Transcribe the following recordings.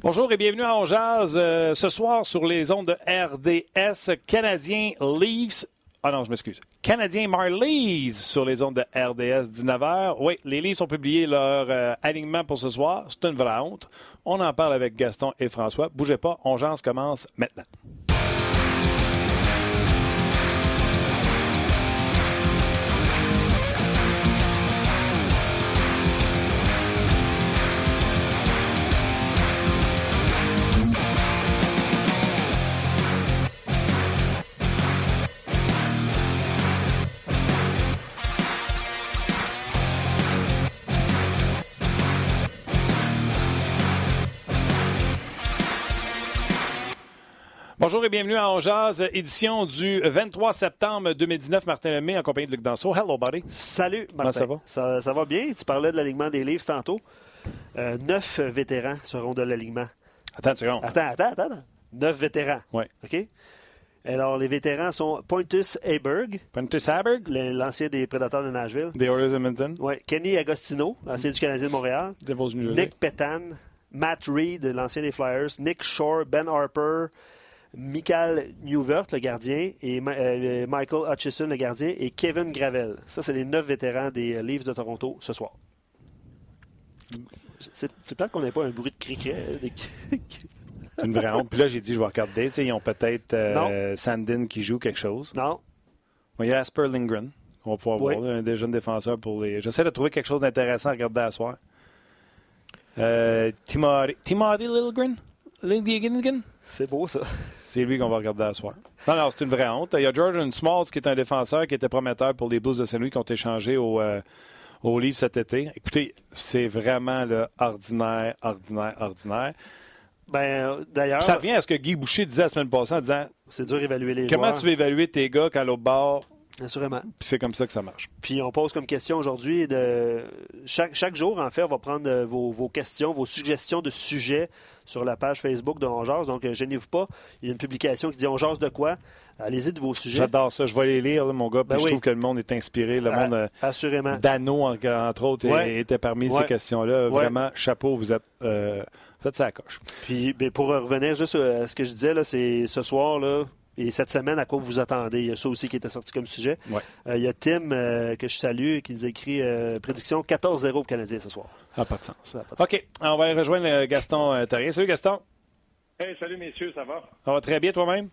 Bonjour et bienvenue à On Jazz. Euh, ce soir, sur les ondes de RDS, Canadien Leafs. Ah non, je m'excuse. Canadien Marlies sur les ondes de RDS 19h. Oui, les Leafs ont publié leur euh, alignement pour ce soir. C'est une vraie honte. On en parle avec Gaston et François. Bougez pas, On commence maintenant. Bonjour et bienvenue à Jazz, édition du 23 septembre 2019. Martin Lemay en compagnie de Luc Danseau. Hello, buddy. Salut, Martin. ça va? Ça, ça va bien? Tu parlais de l'alignement des livres tantôt. Euh, neuf vétérans seront de l'alignement. Attends une seconde. Attends, attends, attends. Neuf vétérans. Oui. OK? Alors, les vétérans sont Pontus Aberg, Pontus Haberg, l'ancien des Prédateurs de Nashville. The Oilers Edmonton, Ouais. Kenny Agostino, l'ancien du Canadien de Montréal. Devils. Nick Petan, Matt Reed, l'ancien des Flyers. Nick Shore, Ben Harper, Michael Newvert, le gardien, et euh, Michael Hutchison, le gardien, et Kevin Gravel. Ça, c'est les neuf vétérans des euh, Leafs de Toronto ce soir. C'est plate qu'on n'ait pas un bruit de criquet. euh, une vraie honte. Puis là, j'ai dit, je vais regarder. Ils ont peut-être euh, Sandin qui joue quelque chose. non, il y a Asper Lindgren. On va pouvoir Oui. voir, un des jeunes défenseurs pour les. J'essaie de trouver quelque chose d'intéressant à regarder à soir. Euh, Timothy, Timothy Lilgren? Lilgren? c'est beau ça. C'est lui qu'on va regarder à soir. Non, non, c'est une vraie honte. Il y a Jordan Smalls qui est un défenseur qui était prometteur pour les Blues de Saint-Louis qui ont échangé au, euh, au livre cet été. Écoutez, c'est vraiment le ordinaire, ordinaire, ordinaire. Ben, d'ailleurs, ça revient à ce que Guy Boucher disait la semaine passée en disant c'est dur d'évaluer les comment joueurs. tu veux évaluer tes gars quand l'autre bord, Assurément. puis c'est comme ça que ça marche. Puis on pose comme question aujourd'hui de chaque, chaque jour, en fait, on va prendre euh, vos, vos questions, vos suggestions de sujets sur la page Facebook de On Jase. Donc, euh, gênez-vous pas. Il y a une publication qui dit On Jase de quoi? Allez-y de vos sujets. J'adore ça. Je vais les lire, là, mon gars. Puis Ben je oui. trouve que le monde est inspiré. Le Ah, monde euh, Assurément. entre autres, Ouais. était parmi Ouais. ces questions-là. Ouais. Vraiment, chapeau, vous êtes, euh, vous êtes la coche. Puis ben, pour revenir juste euh, à ce que je disais, là, c'est ce soir là, et cette semaine, à quoi vous attendez? Il y a ça aussi qui était sorti comme sujet. Ouais. Euh, il y a Tim, euh, que je salue, qui nous a écrit euh, prédiction 14-0 pour Canadien ce soir. Ça n'a pas de sens. Ça n'a pas de OK, on va aller rejoindre Gaston Terrien. Salut, Gaston. Hey, salut messieurs, ça va? Ça va très bien toi-même?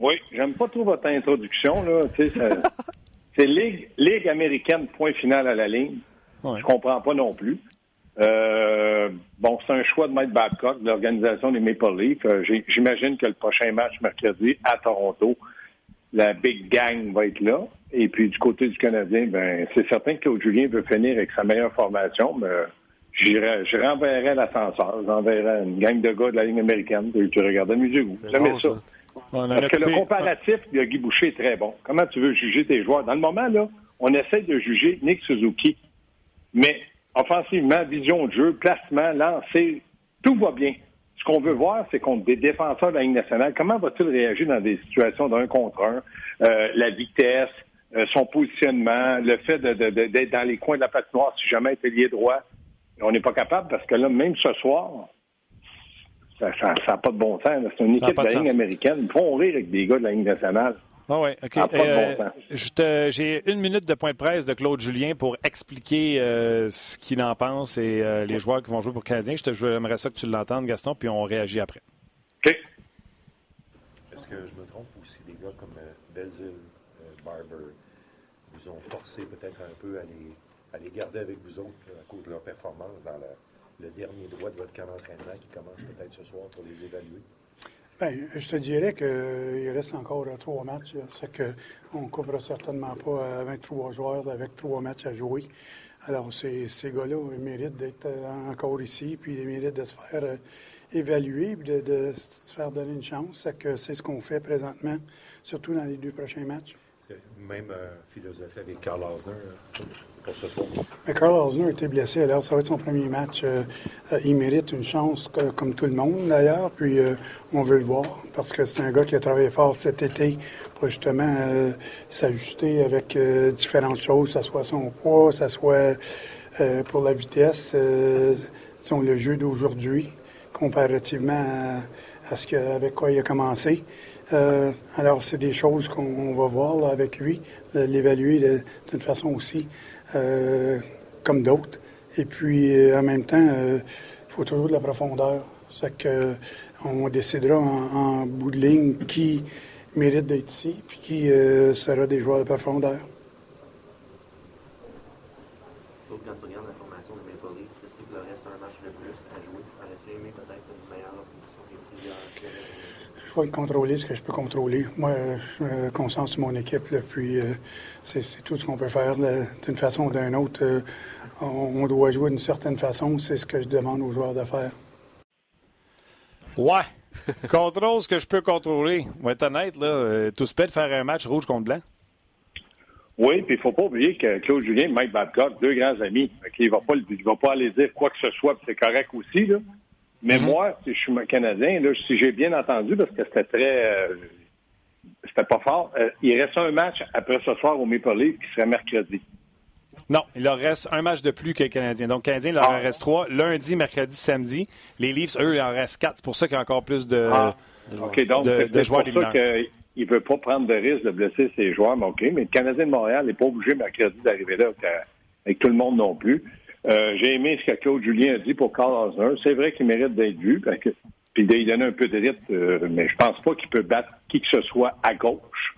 Oui, j'aime pas trop votre introduction, là. C'est Ligue, Ligue américaine, point final à la ligne. Ouais. Je comprends pas non plus. Euh, bon, c'est un choix de Mike Babcock, de l'organisation des Maple Leafs. Euh, J'imagine que le prochain match mercredi à Toronto, la Big Gang va être là. Et puis du côté du Canadien, ben c'est certain que Claude Julien veut finir avec sa meilleure formation, mais j'irai- je renverrai l'ascenseur, j'enverrai une gang de gars de la ligne américaine, tu regardes à musée où. Jamais bon, ça. On Parce que le comparatif de Guy Boucher est très bon. Comment tu veux juger tes joueurs? Dans le moment, là, on essaie de juger Nick Suzuki. Mais offensivement, vision de jeu, placement, lancer, tout va bien. Ce qu'on veut voir, c'est contre des défenseurs de la Ligue nationale, comment va-t-il réagir dans des situations d'un contre un? Euh, la vitesse, euh, son positionnement, le fait de- de- de- d'être dans les coins de la patinoire si jamais il était lié droit. On n'est pas capable parce que là, même ce soir, ça n'a pas de bon sens. C'est une équipe de la Ligue américaine. Ils font rire avec des gars de la Ligue nationale. Ah ouais, OK. Ça a pas de bon Euh, sens. je te- J'ai une minute de point de presse de Claude Julien pour expliquer euh, ce qu'il en pense et euh, les joueurs qui vont jouer pour le Canadien. Je te- J'aimerais ça que tu l'entendes, Gaston, puis on réagit après. OK? Est-ce que je me trompe aussi des gars comme euh, euh, Barber vous ont forcé peut-être un peu à les, à les garder avec vous autres à cause de leur performance dans le, le dernier droit de votre camp d'entraînement qui commence peut-être ce soir pour les évaluer? Bien, je te dirais qu'il reste encore euh, trois matchs. C'est ne couvre certainement pas euh, 23 joueurs avec trois matchs à jouer. Alors, ces, ces gars-là méritent d'être euh, encore ici, puis ils méritent de se faire euh, évaluer, puis de, se faire donner une chance. C'est ce qu'on fait présentement, surtout dans les deux prochains matchs. Même euh, philosophie avec Carl Osner euh, pour. Mais Carl Osner a été blessé, alors ça va être son premier match. Euh, euh, il mérite une chance, comme tout le monde d'ailleurs, puis euh, on veut le voir, parce que c'est un gars qui a travaillé fort cet été pour justement euh, s'ajuster avec euh, différentes choses, que ce soit son poids, que ce soit euh, pour la vitesse, euh, le jeu d'aujourd'hui, comparativement à, ce que, avec quoi il a commencé. Euh, alors, c'est des choses qu'on on va voir avec lui, euh, l'évaluer d'une façon aussi euh, comme d'autres. Et puis, euh, en même temps, il faut toujours de la profondeur. C'est que on décidera en, en bout de ligne qui mérite d'être ici, puis qui euh, sera des joueurs de profondeur. Donc, quand tu regardes la formation de Maple Leafs, tu sais qu'il leur reste un match de plus à jouer. Essayer aimé peut-être une meilleure. Je vais contrôler ce que je peux contrôler. Moi, euh, je me concentre sur mon équipe, là, puis euh, c'est tout ce qu'on peut faire d'une façon ou d'une autre. euh, on, on doit jouer d'une certaine façon, c'est ce que je demande aux joueurs de faire. Ouais. Contrôle ce que je peux contrôler. On va être honnête, là. Euh, tout se peut de faire un match rouge contre blanc. Oui, puis il ne faut pas oublier que Claude Julien et Mike Babcock, deux grands amis, qu'il va pas, il va pas aller dire quoi que ce soit, puis c'est correct aussi, là. Mais moi, si je suis Canadien, là, si j'ai bien entendu, parce que c'était très... euh, c'était pas fort, euh, il reste un match après ce soir au Maple Leaf qui serait mercredi. Non, il leur reste un match de plus que les Canadiens. Donc, Canadiens, il leur Ah. en reste trois. Lundi, mercredi, samedi. Les Leafs, eux, il en reste quatre. C'est pour ça qu'il y a encore plus de. Ah. OK, donc de- c'est de peut-être joueurs pour ça qu'il ne veut pas prendre de risque de blesser ses joueurs, mais OK. Mais le Canadien de Montréal n'est pas obligé mercredi d'arriver là avec, avec tout le monde non plus. Euh, J'ai aimé ce que Claude Julien a dit pour Carl Osner. C'est vrai qu'il mérite d'être vu, parce que- puis de lui donner un peu de rythme, euh, mais je pense pas qu'il peut battre qui que ce soit à gauche.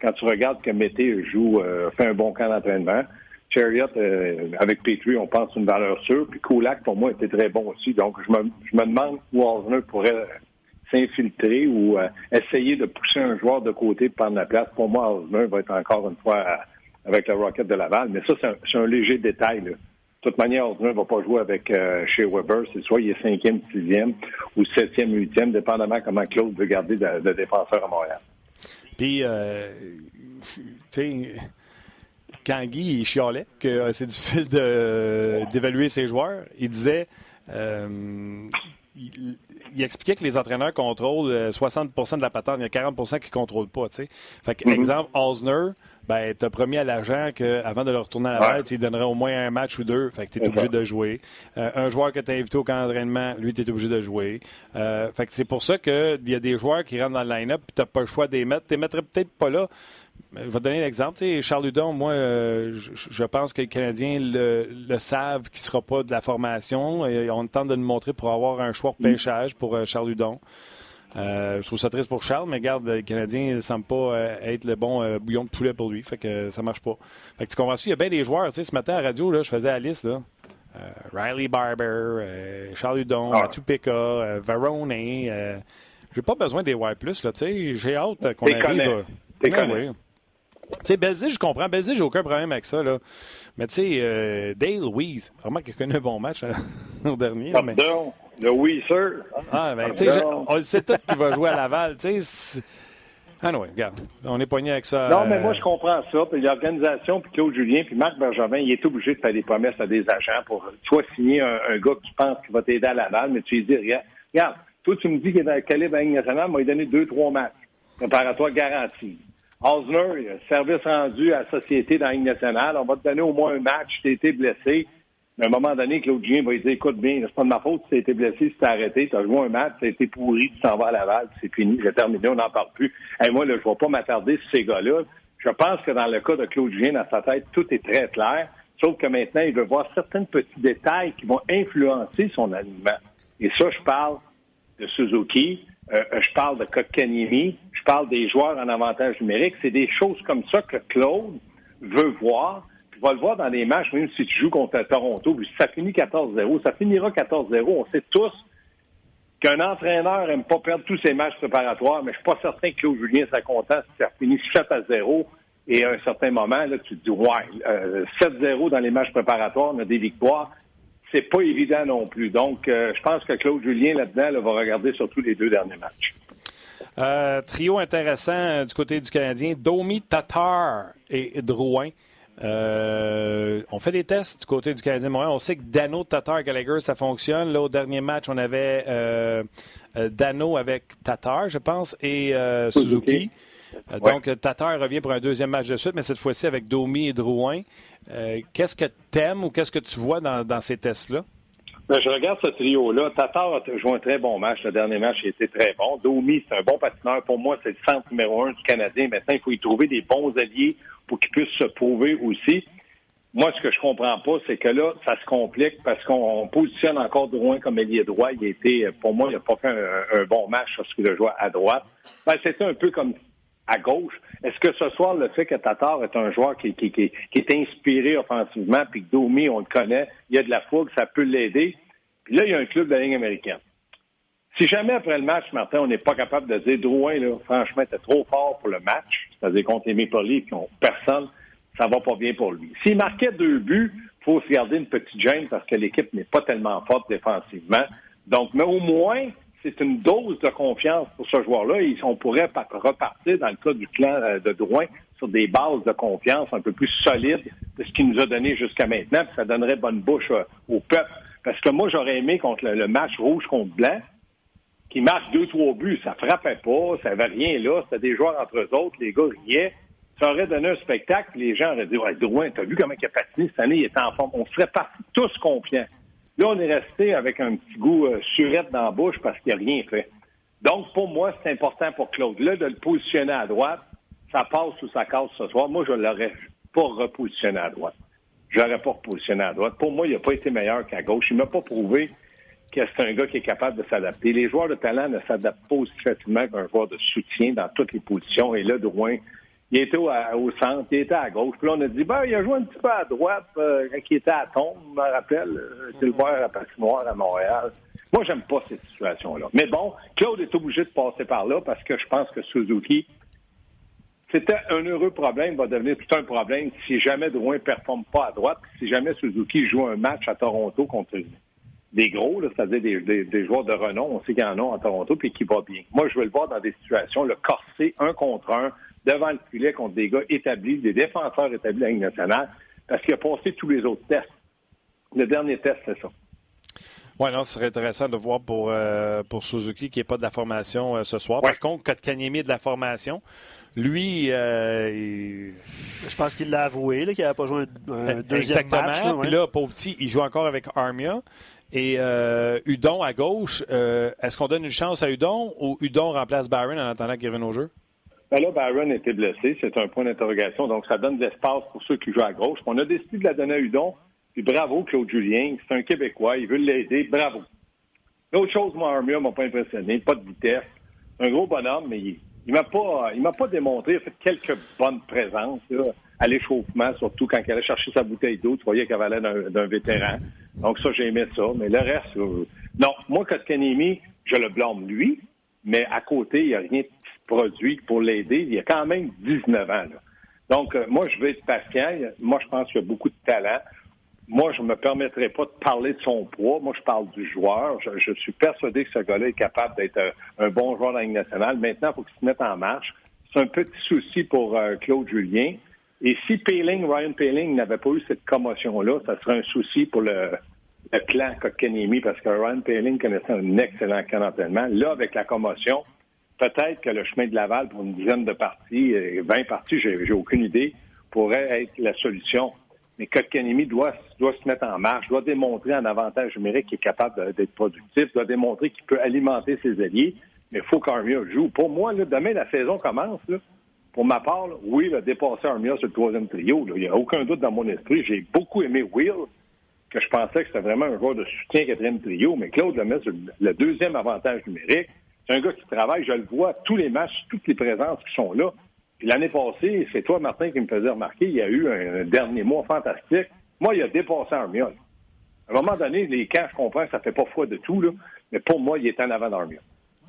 Quand tu regardes que Mété joue, euh, fait un bon camp d'entraînement, Chariot, euh, avec Petrie, on pense une valeur sûre. Puis Kulak, pour moi, était très bon aussi. Donc, je me, je me demande où Osner pourrait s'infiltrer ou essayer de pousser un joueur de côté pour prendre la place. Pour moi, Osner va être encore une fois avec le Rocket de Laval. Mais ça, c'est un, un léger détail. là. De toute manière, Osner ne va pas jouer avec euh, chez Weber. C'est soit il est cinquième, sixième ou septième, huitième, dépendamment comment Claude veut garder de, de défenseur à Montréal. Puis, euh, tu sais, quand Guy il chialait que euh, c'est difficile d'évaluer ses joueurs, il disait. euh, il, il expliquait que les entraîneurs contrôlent euh, 60% de la patente, il y a 40% qui ne contrôlent pas. tu sais. Fait que, exemple, Osner, ben, t'as promis à l'agent qu'avant de le retourner à la balle, Ouais. tu lui donnerais au moins un match ou deux. Fait que tu es obligé ça. de jouer. Euh, un joueur que tu as invité au camp d'entraînement, lui, tu es obligé de jouer. Euh, fait que c'est pour ça qu'il y a des joueurs qui rentrent dans le line-up et tu n'as pas le choix de les mettre. Tu les mettrais peut-être pas là. Mais Je vais te donner l'exemple. Tu Charles Hudon, moi, euh, je, pense que les Canadiens le, le savent qu'il ne sera pas de la formation. Et on tente de le montrer pour avoir un choix de pêchage pour euh, Charles Hudon. Euh, je trouve ça triste pour Charles, mais regarde, les Canadiens ne semblent pas euh, être le bon euh, bouillon de poulet pour lui. Fait que ça marche pas. Fait que tu comprends Il y a bien des joueurs. Tu sais, ce matin à la radio, là, je faisais la liste. Là. Riley Barber, Charles Hudon, Ah. Varone. J'ai pas besoin des White Plus. Là, tu sais. J'ai hâte qu'on arrive. T'es oui. Tu sais, Belzé, je comprends. Belzé, j'ai aucun problème avec ça. Là. Mais tu sais, euh, Dale Louise, vraiment qu'il a connu un bon match hein, l'an dernier. mais... Le oui, sir. Ah, ben, tu sais, on le sait tout qu'il va jouer à Laval. Tu sais, ah, non, regarde, on est pogné avec ça. Non, mais euh, moi, je comprends ça. Puis l'organisation, puis Claude Julien, puis Marc Bergevin, il est obligé de faire des promesses à des agents pour soit signer un, un gars qui pense qu'il va t'aider à Laval, mais tu lui dis, regarde, regarde, toi, tu me dis qu'il est dans le calibre à Ligue nationale, m'a donné deux, trois matchs préparatoires garantis. Osner, a service rendu à la société dans la Ligue nationale, on va te donner au moins un match, tu t'es été blessé. À un moment donné, Claude Julien va lui dire, écoute bien, c'est pas de ma faute tu été blessé, tu arrêté, tu as joué un match, tu été pourri, tu t'en vas à Laval, c'est fini, j'ai terminé, on n'en parle plus. Et moi, là, je ne vais pas m'attarder sur ces gars-là. Je pense que dans le cas de Claude Julien, dans sa tête, tout est très clair. Sauf que maintenant, il veut voir certains petits détails qui vont influencer son alignement. Et ça, je parle de Suzuki, euh, je parle de Kotkaniemi, je parle des joueurs en avantage numérique. C'est des choses comme ça que Claude veut voir. Puis va le voir dans les matchs, même si tu joues contre Toronto. Puis ça finit 14-0, ça finira 14-0. On sait tous qu'un entraîneur n'aime pas perdre tous ses matchs préparatoires, mais je suis pas certain que Claude Julien serait content si ça finit 7 à 0 Et à un certain moment, là, tu te dis, ouais, euh, 7-0 dans les matchs préparatoires, on a des victoires. C'est pas évident non plus. Donc, euh, je pense que Claude Julien, là-dedans, là, va regarder surtout les deux derniers matchs. Euh, trio intéressant euh, du côté du Canadien. Domi, Tatar et Drouin. Euh, on fait des tests du côté du Canadien Montréal. On sait que Dano, Tatar, Gallagher, ça fonctionne. Là, au dernier match, on avait euh, euh, Dano avec Tatar, je pense, et euh, Suzuki. Donc, Tatar revient pour un deuxième match de suite, mais cette fois-ci avec Domi et Drouin. Qu'est-ce que tu aimes ou qu'est-ce que tu vois dans, dans ces tests-là? Ben, je regarde ce trio-là. Tatar a joué un très bon match. Le dernier match, il était très bon. Domi, c'est un bon patineur. Pour moi, c'est le centre numéro un du Canadien. Maintenant, il faut y trouver des bons alliés pour qu'il puisse se prouver aussi. Moi, ce que je comprends pas, c'est que là, ça se complique parce qu'on positionne encore Drouin comme ailier droit. Il était, pour moi, il n'a pas fait un, un bon match lorsqu'il a joué à droite. Ben, c'était un peu comme à gauche. Est-ce que ce soir, le fait que Tatar est un joueur qui, est inspiré offensivement, puis que Domi, on le connaît, il y a de la fougue, ça peut l'aider. Puis là, il y a un club de la ligne américaine. Si jamais après le match, Martin, on n'est pas capable de dire Drouin, là, franchement, était trop fort pour le match, c'est-à-dire contre les Maple Leafs qui ont personne, ça va pas bien pour lui. S'il marquait deux buts, il faut se garder une petite gêne parce que l'équipe n'est pas tellement forte défensivement. Donc, mais au moins, c'est une dose de confiance pour ce joueur-là. On pourrait repartir dans le cas du clan euh, de Drouin sur des bases de confiance un peu plus solides de ce qu'il nous a donné jusqu'à maintenant. Puis ça donnerait bonne bouche euh, au peuple. Parce que moi, j'aurais aimé contre le, match rouge contre blanc, qui marque deux, trois buts. Ça frappait pas, ça avait rien là. C'était des joueurs entre eux autres. Les gars riaient. Ça aurait donné un spectacle. Les gens auraient dit, ouais, Drouin, t'as vu comment il a patiné cette année? Il était en forme. On serait tous confiants. Là, on est resté avec un petit goût euh, surette dans la bouche parce qu'il n'a rien fait. Donc, pour moi, c'est important pour Claude. Là, de le positionner à droite, ça passe ou ça casse ce soir. Moi, je ne l'aurais pas repositionné à droite. Je l'aurais pas repositionné à droite. Pour moi, il n'a pas été meilleur qu'à gauche. Il m'a pas prouvé que c'est un gars qui est capable de s'adapter. Les joueurs de talent ne s'adaptent pas aussi facilement qu'un joueur de soutien dans toutes les positions. Et là, Drouin, il était au, centre, il était à gauche. Puis là, on a dit, ben, il a joué un petit peu à droite euh, il était à Tombe, je me rappelle. C'est le voir à Patinoire à Montréal. Moi, j'aime pas cette situation-là. Mais bon, Claude est obligé de passer par là parce que je pense que Suzuki, c'était un heureux problème, va devenir tout un problème si jamais Drouin ne performe pas à droite, si jamais Suzuki joue un match à Toronto contre des gros, c'est-à-dire des, joueurs de renom, on sait qu'il y en a en Toronto, puis qui va bien. Moi, je veux le voir dans des situations, le corser un contre un, devant le filet contre des gars établis, des défenseurs établis de la Ligue nationale, parce qu'il a passé tous les autres tests. Le dernier test, c'est ça. Oui, non, ce serait intéressant de voir pour, euh, pour Suzuki qui n'est pas de la formation euh, ce soir. Ouais. Par contre, Kotkaniemi est de la formation. Lui, euh, il... je pense qu'il l'a avoué, qu'il n'avait pas joué un, un deuxième Exactement. match. Là, Puis là, pauvre petit, il joue encore avec Armia. Et euh, Udon à gauche, euh, est-ce qu'on donne une chance à Udon ou Udon remplace Byron en attendant qu'il revienne au jeu? Ben là, Byron était blessé, c'est un point d'interrogation, donc ça donne de l'espace pour ceux qui jouent à gauche. On a décidé de la donner à Udon, puis bravo Claude Julien, c'est un Québécois, il veut l'aider, bravo. L'autre chose, moi, Armia m'a pas impressionné, pas de vitesse. Un gros bonhomme, mais il, il m'a pas il m'a pas démontré, il a fait quelques bonnes présences à l'échauffement, surtout quand il allait chercher sa bouteille d'eau, tu voyais qu'elle allait d'un vétéran. Donc ça, j'ai aimé ça. Mais le reste, euh, non, moi, Kotkanemi, je le blâme lui, mais à côté, il n'y a rien de produit pour l'aider. Il a quand même 19 ans. Donc, euh, moi, je vais être patient. Moi, je pense qu'il a beaucoup de talent. Moi, je ne me permettrai pas de parler de son poids. Moi, je parle du joueur. Je, suis persuadé que ce gars-là est capable d'être un, bon joueur dans la Ligue nationale. Maintenant, il faut qu'il se mette en marche. C'est un petit souci pour euh, Claude Julien. Et si Paling, Ryan Paling n'avait pas eu cette commotion-là, ça serait un souci pour le, le clan parce que Ryan Paling connaissait un excellent camp d'entraînement. Là, avec la commotion, peut-être que le chemin de Laval pour une dizaine de parties, 20 parties, j'ai aucune idée, pourrait être la solution. Mais Kotkaniemi doit, doit se mettre en marche, doit démontrer un avantage numérique qu'il est capable d'être productif, doit démontrer qu'il peut alimenter ses alliés, mais il faut qu'Armia joue. Pour moi, là, demain, la saison commence. Pour ma part, là, oui, il a dépassé Armia sur le troisième trio. Il n'y a aucun doute dans mon esprit. J'ai beaucoup aimé Will, que je pensais que c'était vraiment un joueur de soutien quatrième trio, mais Claude le met sur le deuxième avantage numérique. C'est un gars qui travaille, je le vois, tous les matchs, toutes les présences qui sont là. Puis l'année passée, c'est toi, Martin, qui me faisait remarquer, il y a eu un dernier mois fantastique. Moi, il a dépassé Armia. À un moment donné, les camps, je comprends ça fait pas foi de tout, là, mais pour moi, il est en avant d'Armia.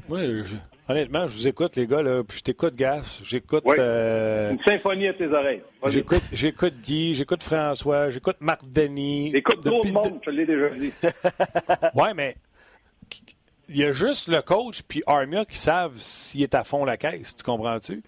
Oui, je, Honnêtement, je vous écoute, les gars, là, puis je t'écoute, Gas. J'écoute. Oui. euh, Une symphonie à tes oreilles. J'écoute, j'écoute Guy, j'écoute François, j'écoute Marc Denis. Écoute trop Depuis- le monde, je te l'ai déjà dit. Ouais, mais il y a juste le coach puis Armia qui savent s'il est à fond la caisse. Tu comprends-tu?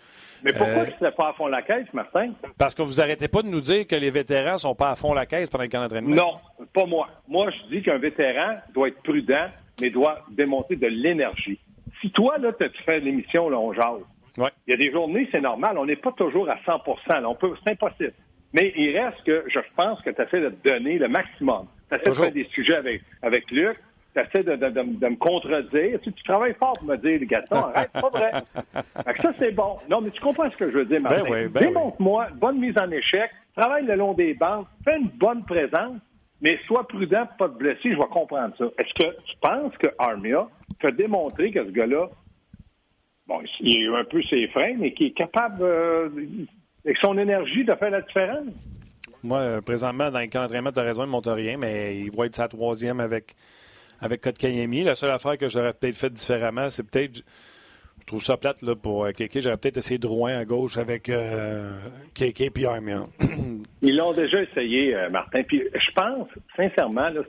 Mais pourquoi Euh, tu ne pas à fond la caisse, Martin? Parce que vous arrêtez pas de nous dire que les vétérans sont pas à fond la caisse pendant le camp d'entraînement. Non, pas moi. Moi, je dis qu'un vétéran doit être prudent, mais doit démontrer de l'énergie. Si toi, là, tu fais l'émission, là, on jase. Ouais. Il y a des journées, c'est normal. On n'est pas toujours à 100 là. On peut, C'est impossible. Mais il reste que je pense que tu essaies de te donner le maximum. Tu essaies de Toujours. faire des sujets avec, avec Luc. Tu essaies de, de- de- de me contredire. Tu, tu travailles fort pour me dire, les Gaston, arrête, c'est pas vrai. Fait que ça, c'est bon. Non, mais tu comprends ce que je veux dire, Martin. Ben oui, ben Démontre-moi bonne mise en échec. Travaille le long des bandes. Fais une bonne présence. Mais sois prudent pour pas te blesser. Je vais comprendre ça. Est-ce que tu penses que Armia t'a démontré que ce gars-là, bon, il a eu un peu ses freins, mais qu'il est capable, euh, avec son énergie, de faire la différence? Moi, euh, présentement, dans le camp d'entraînement, tu as raison, il ne monte rien, mais il va être sa troisième avec, avec Kotkaniemi. La seule affaire que j'aurais peut-être fait différemment, c'est peut-être. Je trouve ça plate là, pour euh, Kéké. J'aurais peut-être essayé de à gauche avec euh, Kéké puis Armia. Ils l'ont déjà essayé, euh, Martin. Puis je pense, sincèrement, là,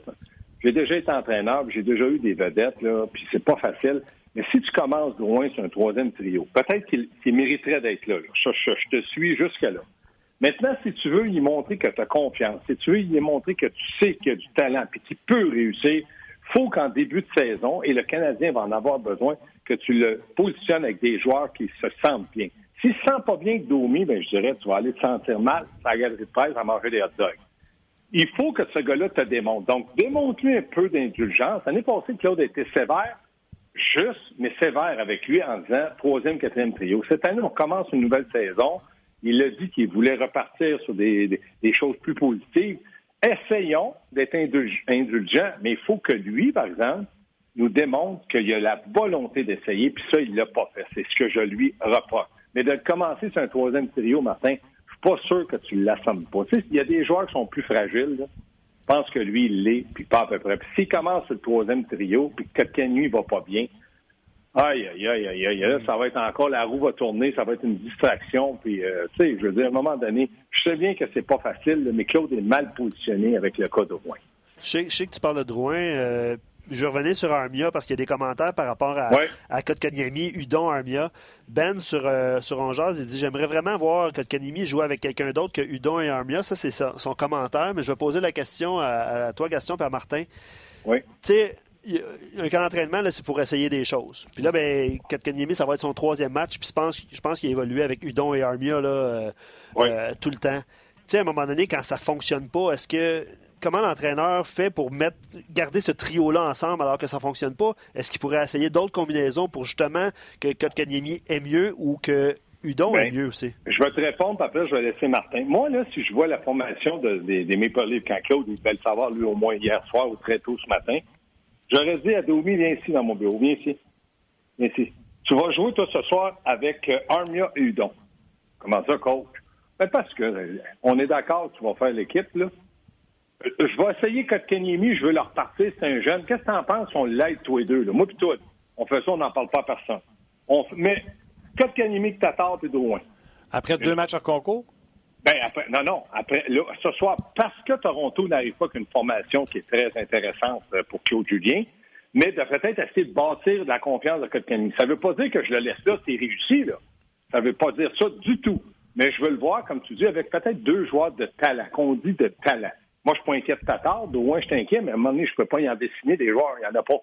j'ai déjà été entraîneur, j'ai déjà eu des vedettes, là, puis c'est pas facile. Mais si tu commences loin sur un troisième trio, peut-être qu'il mériterait d'être là. là. Je, te suis jusque-là. Maintenant, si tu veux y montrer que tu as confiance, si tu veux y montrer que tu sais qu'il y a du talent puis qu'il peut réussir, faut qu'en début de saison, et le Canadien va en avoir besoin, que tu le positionnes avec des joueurs qui se sentent bien. S'il se sent pas bien Domi, ben, je dirais, tu vas aller te sentir mal à la galerie de presse à manger des hot dogs. Il faut que ce gars-là te démontre. Donc, démontre-lui un peu d'indulgence. L'année passée, Claude a été sévère, juste, mais sévère avec lui en disant troisième, quatrième trio. Cette année, on commence une nouvelle saison. Il a dit qu'il voulait repartir sur des choses plus positives. Essayons d'être indulg- indulgents, mais il faut que lui, par exemple, nous démontre qu'il a la volonté d'essayer, puis ça, il l'a pas fait. C'est ce que je lui reproche. Mais de commencer sur un troisième trio, Martin, je suis pas sûr que tu l'assommes pas. Il y a des joueurs qui sont plus fragiles. Je pense que lui, il l'est, puis pas à peu près. Puis s'il commence sur le troisième trio, puis que nuit va pas bien, aïe, aïe, aïe, aïe, aïe, là, ça va être encore, la roue va tourner, ça va être une distraction, puis, euh, tu sais, je veux dire, à un moment donné, je sais bien que c'est pas facile, mais Claude est mal positionné avec le cas de Rouen. Je sais, je sais que tu parles de Drouin. euh, je revenir sur Armia parce qu'il y a des commentaires par rapport à, Ouais. à Kotkaniemi, Udon, Armia. Ben sur, euh, sur Ongeaz, il dit J'aimerais vraiment voir Kotkaniemi jouer avec quelqu'un d'autre que Udon et Armia. Ça, c'est son commentaire. Mais je vais poser la question à, à toi, Gaston, et à Martin. Oui. Tu sais, un camp d'entraînement, c'est pour essayer des choses. Puis là, ben, Kotkaniemi, ça va être son troisième match. Puis je pense, je pense qu'il a évolué avec Udon et Armia là, euh, Oui. euh, tout le temps. Tu sais, à un moment donné, quand ça fonctionne pas, est-ce que comment l'entraîneur fait pour mettre garder ce trio-là ensemble alors que ça fonctionne pas? Est-ce qu'il pourrait essayer d'autres combinaisons pour justement que Kotkaniemi est mieux ou que Udon Ben, est mieux aussi? Je vais te répondre, puis après, je vais laisser Martin. Moi, là, si je vois la formation de- des, des Maple Leafs, quand Claude, il devait le savoir, lui, au moins hier soir ou très tôt ce matin, j'aurais dit à Domi, viens ici dans mon bureau, viens ici. Viens ici. Tu vas jouer, toi, ce soir, avec euh, Armia et Udon. Comment ça, coach? Ben, parce que, euh, on est d'accord, tu vas faire l'équipe, là. Euh, Je vais essayer Kotkaniemi, je veux le repartir, c'est un jeune. Qu'est-ce que t'en penses? On l'aide tous les deux, là? Moi pis toi, on fait ça, on n'en parle pas à personne. On, mais Kotkaniemi, que Tatar, t'es de loin. Après deux matchs en concours? Ben, après, non, non. Après, là, ce soir, parce que Toronto n'arrive pas qu'une formation qui est très intéressante euh, pour Claude Julien, mais de peut-être essayer de bâtir de la confiance de Kotkaniemi. Ça ne veut pas dire que je le laisse là, c'est réussi, là. Ça ne veut pas dire ça du tout. Mais je veux le voir, comme tu dis, avec peut-être deux joueurs de talent, qu'on dit de talent. Moi, je suis pas inquiet de Tatar, de loin, je inquiet, mais à un moment donné, je ne peux pas y en dessiner des joueurs, il n'y en a pas.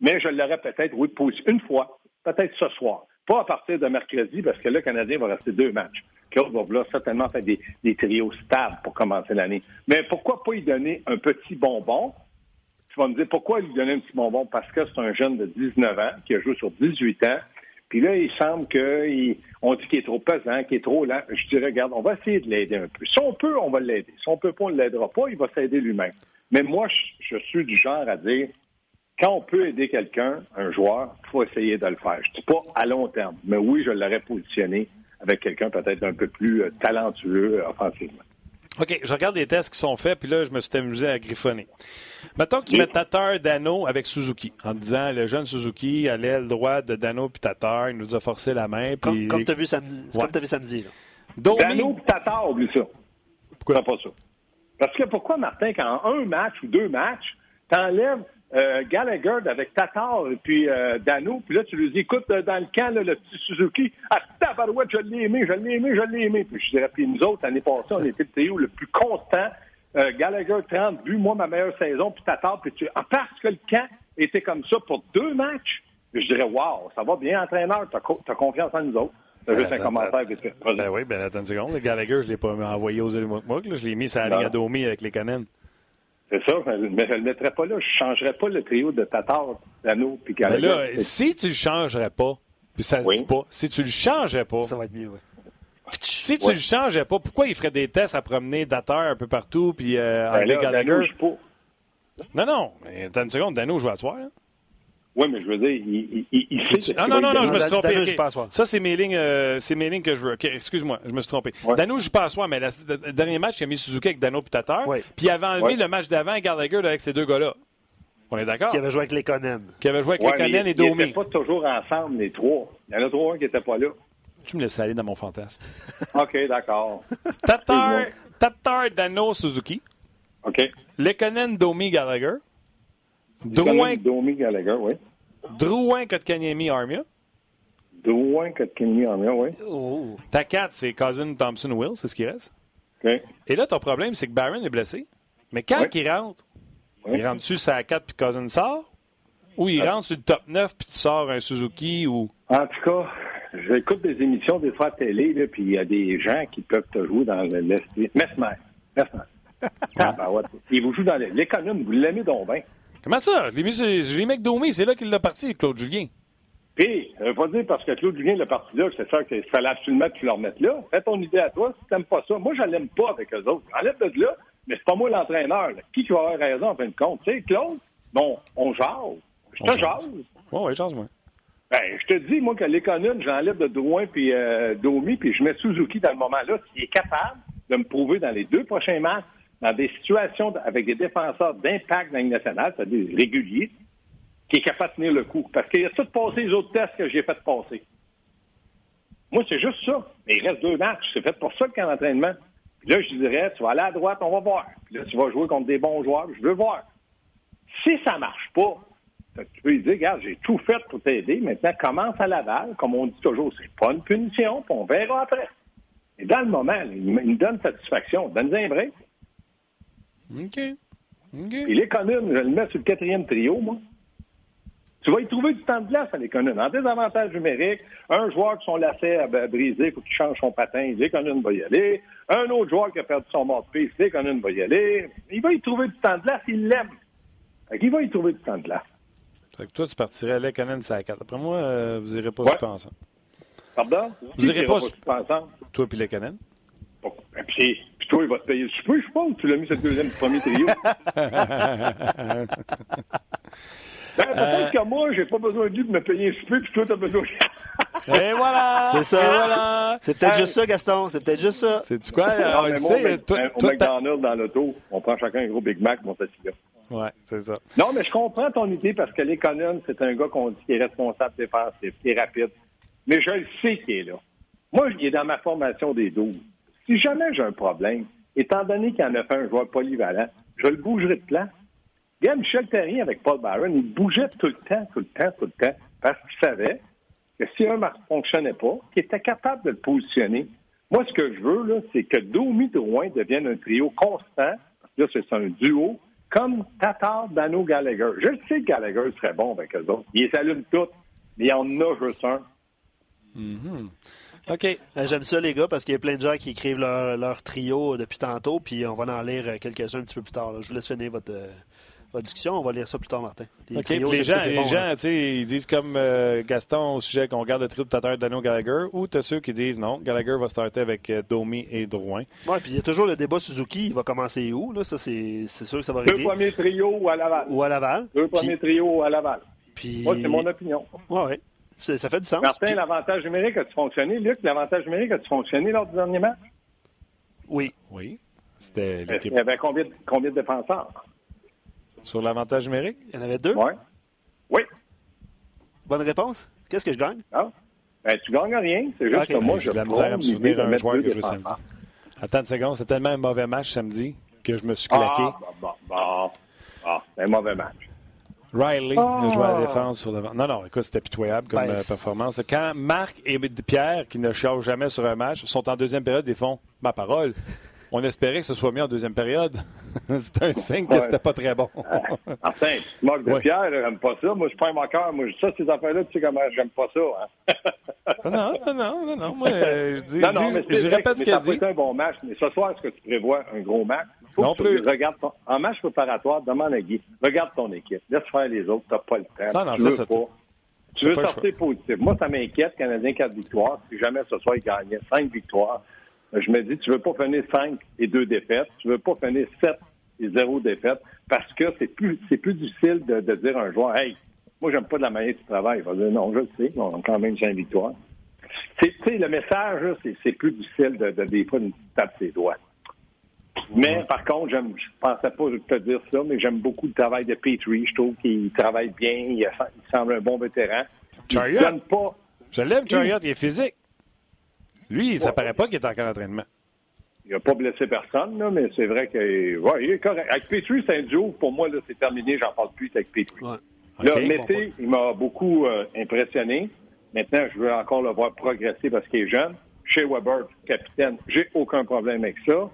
Mais je l'aurais peut-être, oui, une fois, peut-être ce soir. Pas à partir de mercredi, parce que là, le Canadien va rester deux matchs. Claude va vouloir certainement faire des, des trios stables pour commencer l'année. Mais pourquoi pas lui donner un petit bonbon? Tu vas me dire, pourquoi lui donner un petit bonbon? Parce que c'est un jeune de 19 ans qui a joué sur 18 ans. Puis là, il semble qu'on dit qu'il est trop pesant, qu'il est trop lent. Je dirais, regarde, on va essayer de l'aider un peu. Si on peut, on va l'aider. Si on peut pas, on ne l'aidera pas, il va s'aider lui-même. Mais moi, je, suis du genre à dire, quand on peut aider quelqu'un, un joueur, il faut essayer de le faire. Je dis pas à long terme, mais oui, je l'aurais positionné avec quelqu'un peut-être un peu plus euh, talentueux euh, offensivement. OK, je regarde les tests qui sont faits, puis là, je me suis amusé à griffonner. Mettons qu'ils mettent Tatar Dano avec Suzuki, en disant le jeune Suzuki à l'aile droite de Dano puis Tatar, il nous a forcé la main. Comme, Puis comme tu as vu samedi. Ouais. Comme t'as vu samedi là. Domi, Dano pis Tatar, oublie ça. Pourquoi? Pas ça? Parce que pourquoi, Martin, quand un match ou deux matchs, t'enlèves euh, Gallagher avec Tatar et puis euh, Dano, puis là, tu lui dis, écoute, euh, dans le camp, là, le petit Suzuki, ah, tabarouette, je l'ai aimé, je l'ai aimé, je l'ai aimé. Puis je dirais, puis nous autres, l'année passée, on était le trio le plus constant. Euh, Gallagher, 30 buts, moi, ma meilleure saison, puis Tatar, puis tu... Ah, parce que le camp était comme ça pour deux matchs, je dirais, wow, ça va bien, entraîneur, t'as, co- t'as confiance en nous autres. C'est juste un commentaire vite. Ben oui, ben attends une seconde. Le Gallagher, je ne l'ai pas envoyé aux là. Je l'ai mis sur la Non. ligne à Domi avec les Cannes. C'est ça, mais je ne le mettrais pas là. Je ne changerais pas le trio de Tatar, Dano puis Mais Gallagher. là, si tu le changerais pas, puis ça se Oui. dit pas, si tu le changeais pas, Ça va être mieux, oui. si tu Ouais. le changeais pas, pourquoi il ferait des tests à promener Dater un peu partout, puis euh, Ben là, Gallagher? Dano, je suis pas. Non, non, mais attends une seconde, Dano joue à soir. là. Oui, mais je veux dire, il, il, il sait que Ah non, non, non, je me suis trompé. Dano ok. joue pas à soir. Ça, c'est mes lignes, euh, c'est mes lignes que je veux. Ok, excuse-moi, je me suis trompé. Ouais. Dano joue pas à soir, mais la- le dernier match, il a mis Suzuki avec Dano puis Tatar, Ouais. puis il avait enlevé Ouais. le match d'avant Gallagher avec ces deux gars-là. On est d'accord? Qui avait joué avec les Conan. Qui avait joué avec Ouais, les et ils n'étaient Domi. pas toujours ensemble, les trois. Il y en a trois qui n'étaient pas là. Tu me laisses aller dans mon fantasme. OK, d'accord. Tatar. Tatar, Dano, Suzuki. OK. Lekonen, Domi, Gallagher. Drouin, Domi Gallagher, oui. Drouin, Kotkaniemi, Armia. Drouin, Kotkaniemi, Armia, oui. Oh. Ta 4, c'est Cousin, Thompson, Will, c'est ce qui reste. Et là, ton problème, c'est que Barron est blessé. Mais quand il rentre, il rentre-tu la 4 puis Cousin sort? Ou il Ah. rentre sur le top 9 puis tu sors un Suzuki ou? En tout cas, j'écoute des émissions des fois à télé, là, puis il y a des gens qui peuvent te jouer dans le. Mesmer. Mesmer. Ah, ben ouais. Il vous joue dans l'économie, vous l'aimez donc bien. Comment ça? Je l'ai mis, sur- je l'ai mis avec Domi, c'est là qu'il l'a parti, Claude Julien. Puis, ça veut pas dire parce que Claude Julien, le parti là, c'est ça qu'il fallait absolument que tu le remettes là. Fais ton idée à toi, si t'aimes pas ça. Moi, je l'aime pas avec eux autres. Enlève de là, mais c'est pas moi l'entraîneur. là. Qui qui va avoir raison en fin de compte? Tu sais, Claude, bon, on jase. Je te jase. jase. Ouais, ouais, chance-moi. Ben, je te dis, moi, que l'économie, j'enlève de Drouin puis euh, Domi, puis je mets Suzuki dans le moment-là, qui est capable de me prouver dans les deux prochains matchs, dans des situations avec des défenseurs d'impact dans nationale, c'est-à-dire réguliers, qui est capable de tenir le coup. Parce qu'il a tout passé les autres tests que j'ai fait passer. Moi, c'est juste ça. Mais il reste deux matchs. C'est fait pour ça le camp d'entraînement. Puis là, je dirais, tu vas aller à droite, on va voir. Puis là, tu vas jouer contre des bons joueurs, je veux voir. Si ça marche pas, tu peux lui dire, regarde, j'ai tout fait pour t'aider. Maintenant, commence à Laval. Comme on dit toujours, c'est pas une punition, puis on verra après. Et dans le moment, il me donne satisfaction. Donne-lui un break. OK. OK. Et l'économe, je le mets sur le quatrième trio, moi. Tu vas y trouver du temps de glace à l'économe. En désavantage numérique, un joueur qui son lacet a brisé, il faut qu'il change son patin, l'économe va y aller. Un autre joueur qui a perdu son mort de piste, l'économe va y aller. Il va y trouver du temps de glace, il l'aime. Fait qu'il va y trouver du temps de glace. Fait que toi, tu partirais à Lekonen, c'est à 4. Après moi, euh, vous irez pas Ouais. super ensemble. Pardon? Vous irez Qui pas sur- super ensemble? Toi et puis, puis toi, il va te payer le souper, je pense. Tu l'as mis sur le deuxième, premier trio. Ben, peut-être que moi, j'ai pas besoin de lui pour me payer un souper, puis toi, t'as besoin. Et voilà! C'est ça. Voilà! C'est peut-être Hey. juste ça, Gaston. C'est peut-être juste ça. C'est-tu quoi? Non, Alors, mais moi, au Mc- toi- au toi, McDonald's, dans l'auto, on prend chacun un gros Big Mac, mon là. Ouais, c'est ça. Non, mais je comprends ton idée parce que l'économe, c'est un gars qu'on dit qui est responsable défensif, qui est rapide. Mais je le sais qu'il est là. Moi, il est dans ma formation des 12. Si jamais j'ai un problème, étant donné qu'il en a fait un joueur polyvalent, je le bougerai de place. Regarde, Michel Terrien avec Paul Byron, il bougeait tout le temps, tout le temps, tout le temps, parce qu'il savait que si un ne fonctionnait pas, qu'il était capable de le positionner. Moi, ce que je veux, là, c'est que Domi Drouin devienne un trio constant, parce que là, c'est un duo, comme Tatar, Dano, Gallagher. Je sais que Gallagher serait bon avec eux autres. Ils les allument toutes, mais il y en a juste un. OK. Euh, J'aime ça, les gars, parce qu'il y a plein de gens qui écrivent leur, leur trio depuis tantôt, puis on va en lire euh, quelques-uns un petit peu plus tard. là. Je vous laisse finir votre, euh, votre discussion. On va lire ça plus tard, Martin. Les trios, les gens, les bon, gens hein. tu sais, ils disent comme euh, Gaston au sujet qu'on garde le trio de Tatar, Dano, Gallagher, ou t'as ceux qui disent non, Gallagher va starter avec euh, Domi et Drouin. Ouais, puis il y a toujours le débat Suzuki. Il va commencer où? Là? Ça, c'est c'est sûr que ça va Deux régler. premiers trios à Laval. Ou à Laval. Deux premiers trios à Laval. Puis... Moi, c'est mon opinion. Ouais, ouais. C'est- Ça fait du sens. Martin, Puis- l'avantage numérique a-tu fonctionné? Luc, l'avantage numérique a-tu fonctionné lors du dernier match? Oui. Oui. C'était Il l'équipe. y avait combien, de- combien de défenseurs? Sur l'avantage numérique? Il y en avait deux? Oui. Oui. Bonne réponse. Qu'est-ce que je gagne? Ah. Ben, tu gagnes rien. C'est juste que moi, J'ai je de la misère à me souvenir d'un joueur que je joue samedi. Attends une seconde, c'était tellement un mauvais match samedi que je me suis claqué. Ah, bon, bon, bon. Ah, c'est un mauvais match. Riley a joué à la défense sur l'avant. Non, non, écoute, c'était pitoyable comme Ben, euh, performance. Quand Marc et Pierre, qui ne chialent jamais sur un match, sont en deuxième période, ils font ma parole. On espérait que ce soit mieux en deuxième période. c'est un signe que Ouais. c'était pas très bon. Enfin, tu te moques de Ouais. Pierre, j'aime pas ça. Moi, je pas un moqueur. Moi, ça, ces affaires-là, tu sais comment j'aime pas ça. hein. non, non, non, non, non. Moi, euh, je dis, non, non, dis- mais c'est je répète ce a dit. été un bon match. Mais ce soir, est-ce que tu prévois un gros match? Faut Non plus. Tu regardes ton... En match préparatoire, demande à Guy. Regarde ton équipe. Laisse faire les autres. T'as pas le temps. Non, non, tu ça, veux c'est- pas. Tu veux sortir positif. Moi, ça m'inquiète. Canadien, 4 victoires. Si jamais ce soir, il gagnait 5 victoires, je me dis, tu veux pas finir 5 et 2 défaites. Tu veux pas finir 7 et 0 défaites parce que c'est plus, c'est plus difficile de, de dire à un joueur, hey, moi, j'aime pas de la manière que tu travailles. Il va dire, non, je le sais. On a quand même 5 victoires. C'est- Tu sais, le message, c'est, plus difficile de, de des fois de taper ses doigts. Mais par contre, je pensais pas te dire ça, mais j'aime beaucoup le travail de Petrie. Je trouve qu'il travaille bien, il, a- il semble un bon vétéran. Il Chariot. donne pas. Je l'aime, Chariot, il est physique. Lui, ça paraît pas qu'il est en camp d'entraînement. Il n'a pas blessé personne, là, mais c'est vrai que ouais, il est correct. Avec Petrie, c'est un duo. Pour moi, là, c'est terminé. J'en parle plus avec Petrie. Ouais. Là, Ok, Mété, il m'a beaucoup euh, impressionné. Maintenant, je veux encore le voir progresser parce qu'il est jeune. Chez Weber, capitaine, j'ai aucun problème avec ça.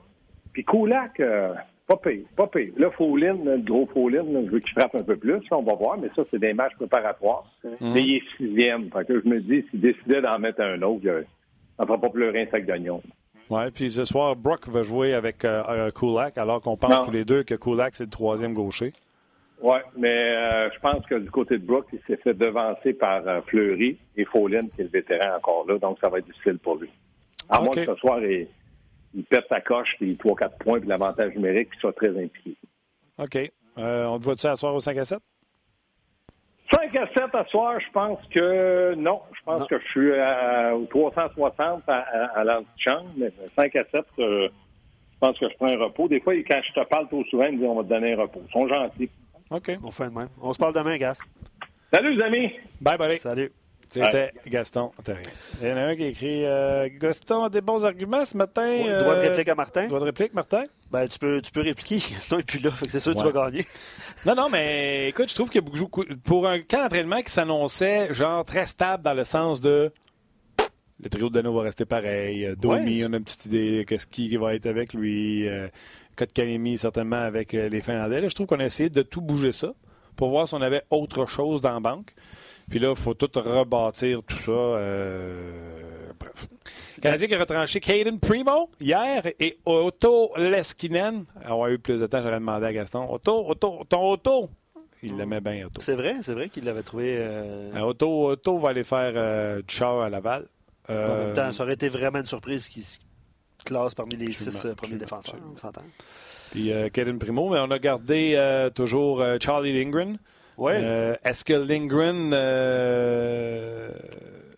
Puis Koulak, euh, pas pire, pas pire. Là, Follin, le gros Follin, là, je veux qu'il frappe un peu plus. là, on va voir, mais ça, c'est des matchs préparatoires. Mais il est sixième. Fait que je me dis, s'il décidait d'en mettre un autre, euh, ça ne fera pas pleurer un sac d'oignon. Ouais, puis ce soir, Brock va jouer avec euh, euh, Kulak, alors qu'on pense Non. tous les deux que Kulak, c'est le troisième gaucher. Oui, mais euh, je pense que du côté de Brooks, il s'est fait devancer par euh, Fleury et Follin, qui est le vétéran encore là, donc ça va être difficile pour lui. À moins que ce soir, il, il pète sa coche, puis 3-4 points, puis l'avantage numérique, qu'il soit très impliqué. OK. On te voit-tu à soir au 5 à 7? 5 à 7 à soir, je pense que non. Je pense Non. que je suis à, au 360 à, à, à l'antichambre, mais 5 à 7, euh, je pense que je prends un repos. Des fois, quand je te parle trop souvent, ils me disent on va te donner un repos. Ils sont gentils. OK. On fait de même. On se parle demain, Gas. Salut, les amis! Bye, buddy. Salut. C'était Gaston Terrien. Il y en a un qui a écrit euh, Gaston a des bons arguments ce matin. Ouais, droit de euh, réplique à Martin. Droit de réplique, Martin? Ben, tu peux, tu peux répliquer. Il n'est plus là. Que c'est sûr que tu vas gagner. Non, non, mais écoute, je trouve qu'il y a beaucoup. Pour un camp d'entraînement qui s'annonçait genre très stable dans le sens de. Le trio de Dano va rester pareil. Euh, Domi, Ouais, on a une petite idée qu'est-ce qui va être avec lui. Euh, Kotkaniemi, certainement avec euh, les Finlandais. Là, je trouve qu'on a essayé de tout bouger ça pour voir si on avait autre chose dans la banque. Puis là, il faut tout rebâtir tout ça. euh, Bref. Le Canadien qui a retranché Caden Primo hier et Otto Leskinen. Avoir eu plus de temps, j'aurais demandé à Gaston. Otto, Otto, ton Otto. Il l'aimait bien, Otto. C'est vrai, c'est vrai qu'il l'avait trouvé. euh, Euh, Otto, Otto va aller faire du char à Laval. En même temps, ça aurait été vraiment une surprise qu'il se classe parmi les Absolument, six premiers défenseurs. On s'entend. Puis Caden Primo, mais on a gardé toujours Charlie Lindgren. Euh, Est-ce que Lindgren euh,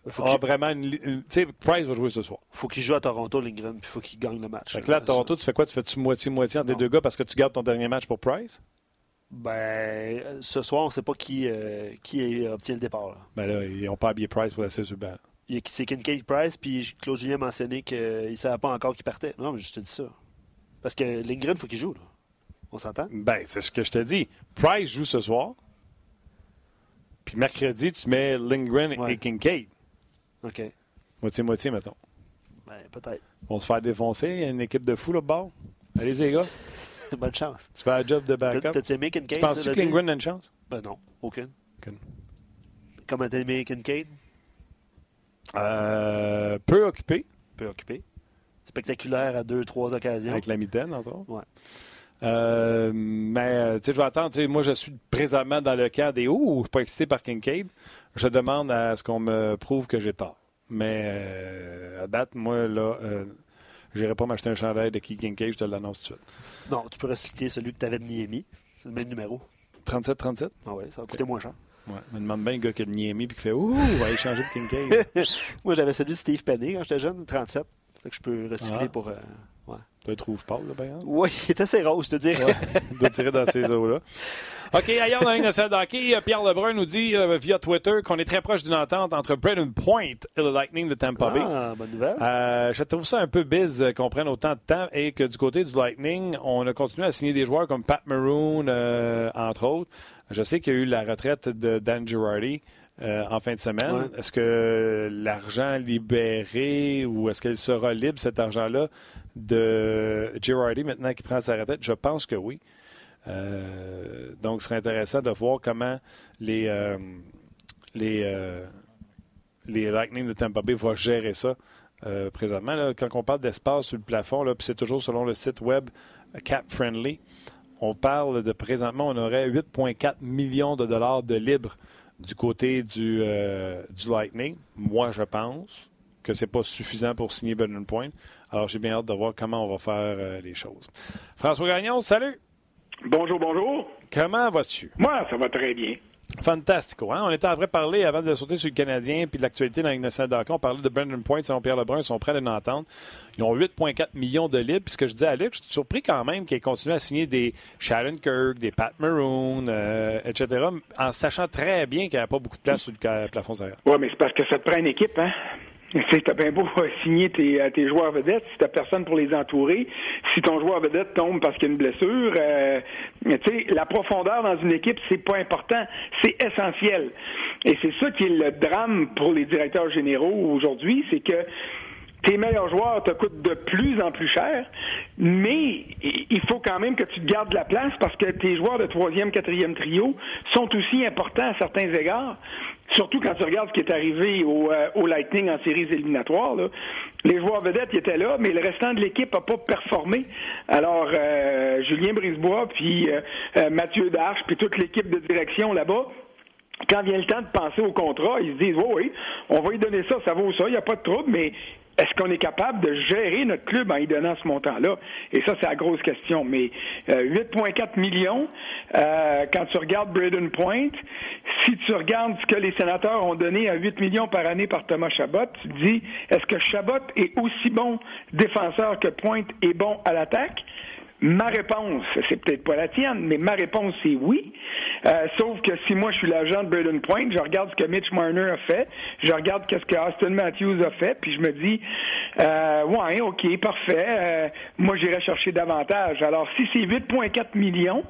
Faut a vraiment une. Tu sais, Price va jouer ce soir. faut qu'il joue à Toronto, Lindgren, puis faut qu'il gagne le match. Fait que là, à Toronto, tu fais quoi? Tu fais-tu moitié-moitié entre les deux gars parce que tu gardes ton dernier match pour Price? Ben, ce soir, on ne sait pas qui, euh, qui obtient le départ. là. Ben là, ils n'ont pas habillé Price pour laisser sur le C'est Kincaid Price, puis Claude Julien a mentionné qu'il ne savait pas encore qui partait. Non, mais je te dis ça. Parce que Lindgren, il faut qu'il joue. Là. On s'entend? Ben, c'est ce que je te dis. Price joue ce soir. Puis mercredi, tu mets Lindgren Ouais. et Kincaid. OK. Moitié-moitié, mettons. Ben, peut-être. On se faire défoncer. Il y a une équipe de fous là-bas. Allez, les gars. Bonne chance. Tu fais un job de backup. T'as-tu aimé Kincaid? Tu penses-tu que? Lindgren a une chance? Ben non, aucune. Aucune. Comment t'as aimé Kincaid? Euh, peu occupé, Peu occupé. Spectaculaire à deux, trois occasions. avec la mitaine, entre autres. Ouais. Euh, mais, euh, tu sais, je vais attendre. Moi, je suis présentement dans le camp des Ouh, je suis pas excité par Kincaid. Je demande à ce qu'on me prouve que j'ai tort. Mais euh, à date, moi, là, euh, j'irai pas m'acheter un chandail de Keith Kincaid, je te l'annonce tout de suite. Non, tu peux recycler celui que tu avais de Niemi. C'est le même numéro. 37-37? Ah ouais, ça va coûter moins cher. Ouais. Me demande bien un gars qui a de Niemi et qui fait Ouh, on va échanger de Kincaid. Moi, j'avais celui de Steve Penny quand j'étais jeune, 37. Fait que je peux recycler Ah. pour. Tu être rouge pâle, là, exemple? Oui, il est assez rose, je te dirais. Ouais, il doit tirer dans ces eaux-là. OK, ailleurs dans la Ligue nationale de hockey, euh, Pierre Lebrun nous dit euh, via Twitter qu'on est très proche d'une entente entre Braden Point et le Lightning de Tampa Bay. Ah, bonne nouvelle. Euh, je trouve ça un peu biz qu'on prenne autant de temps et que du côté du Lightning, on a continué à signer des joueurs comme Pat Maroon, euh, entre autres. Je sais qu'il y a eu la retraite de Dan Girardi euh, en fin de semaine. Ouais. Est-ce que l'argent libéré ou est-ce qu'il sera libre, cet argent-là, de Girardi maintenant qu'il prend sa retraite? Je pense que oui. Euh, donc, ce serait intéressant de voir comment les, euh, les, euh, les Lightning de Tampa Bay vont gérer ça présentement. quand on parle d'espace sur le plafond, puis c'est toujours selon le site web Cap Friendly, on parle de présentement, on aurait 8,4 millions de dollars de libre du côté du, du Lightning. Moi, je pense que c'est pas suffisant pour signer Brendan Point. Alors, j'ai bien hâte de voir comment on va faire euh, les choses. François Gagnon, salut! Bonjour, bonjour. Comment vas-tu? Moi, ça va très bien. Fantastico. Hein? On était en train de parler, avant de sauter sur le Canadien puis de l'actualité dans de hockey, on parlait de Brendan Point, selon Pierre Lebrun, ils sont prêts à une entente. Ils ont 8,4 millions de libres. Puis ce que je dis à Luc, je suis surpris quand même qu'ils aient continué à signer des Shannon Kirk, des Pat Maroon, euh, etc., en sachant très bien qu'il n'y avait pas beaucoup de place sur le plafond salarial. Oui, mais c'est parce que ça te prend une équipe, hein? T'as bien beau signer tes, euh, tes joueurs vedettes, si t'as personne pour les entourer, si ton joueur vedette tombe parce qu'il y a une blessure, euh, tu sais, la profondeur dans une équipe, c'est pas important, c'est essentiel. Et c'est ça qui est le drame pour les directeurs généraux aujourd'hui, c'est que tes meilleurs joueurs te coûtent de plus en plus cher, mais il faut quand même que tu gardes la place parce que tes joueurs de troisième, quatrième trio sont aussi importants à certains égards. Surtout quand tu regardes ce qui est arrivé au, euh, Lightning en séries éliminatoires. là. Les joueurs vedettes ils étaient là, mais le restant de l'équipe n'a pas performé. Alors, euh, Julien Brisebois, puis euh, Mathieu Darche, puis toute l'équipe de direction là-bas, quand vient le temps de penser au contrat, ils se disent, oui, oui, on va y donner ça, ça vaut ça, il n'y a pas de trouble, mais est-ce qu'on est capable de gérer notre club en y donnant ce montant-là? Et ça, c'est la grosse question. Mais euh, 8,4 millions, euh, quand tu regardes Braden Point, si tu regardes ce que les sénateurs ont donné à 8 millions par année par Thomas Chabot, tu te dis, est-ce que Chabot est aussi bon défenseur que Point est bon à l'attaque? Ma réponse, c'est peut-être pas la tienne, mais ma réponse, c'est oui. Euh, sauf que si moi, je suis l'agent de Braden Point, je regarde ce que Mitch Marner a fait, je regarde qu'est-ce que Austin Matthews a fait, puis je me dis, euh, ouais, OK, parfait, euh, moi, j'irai chercher davantage. Alors, si c'est 8,4 millions,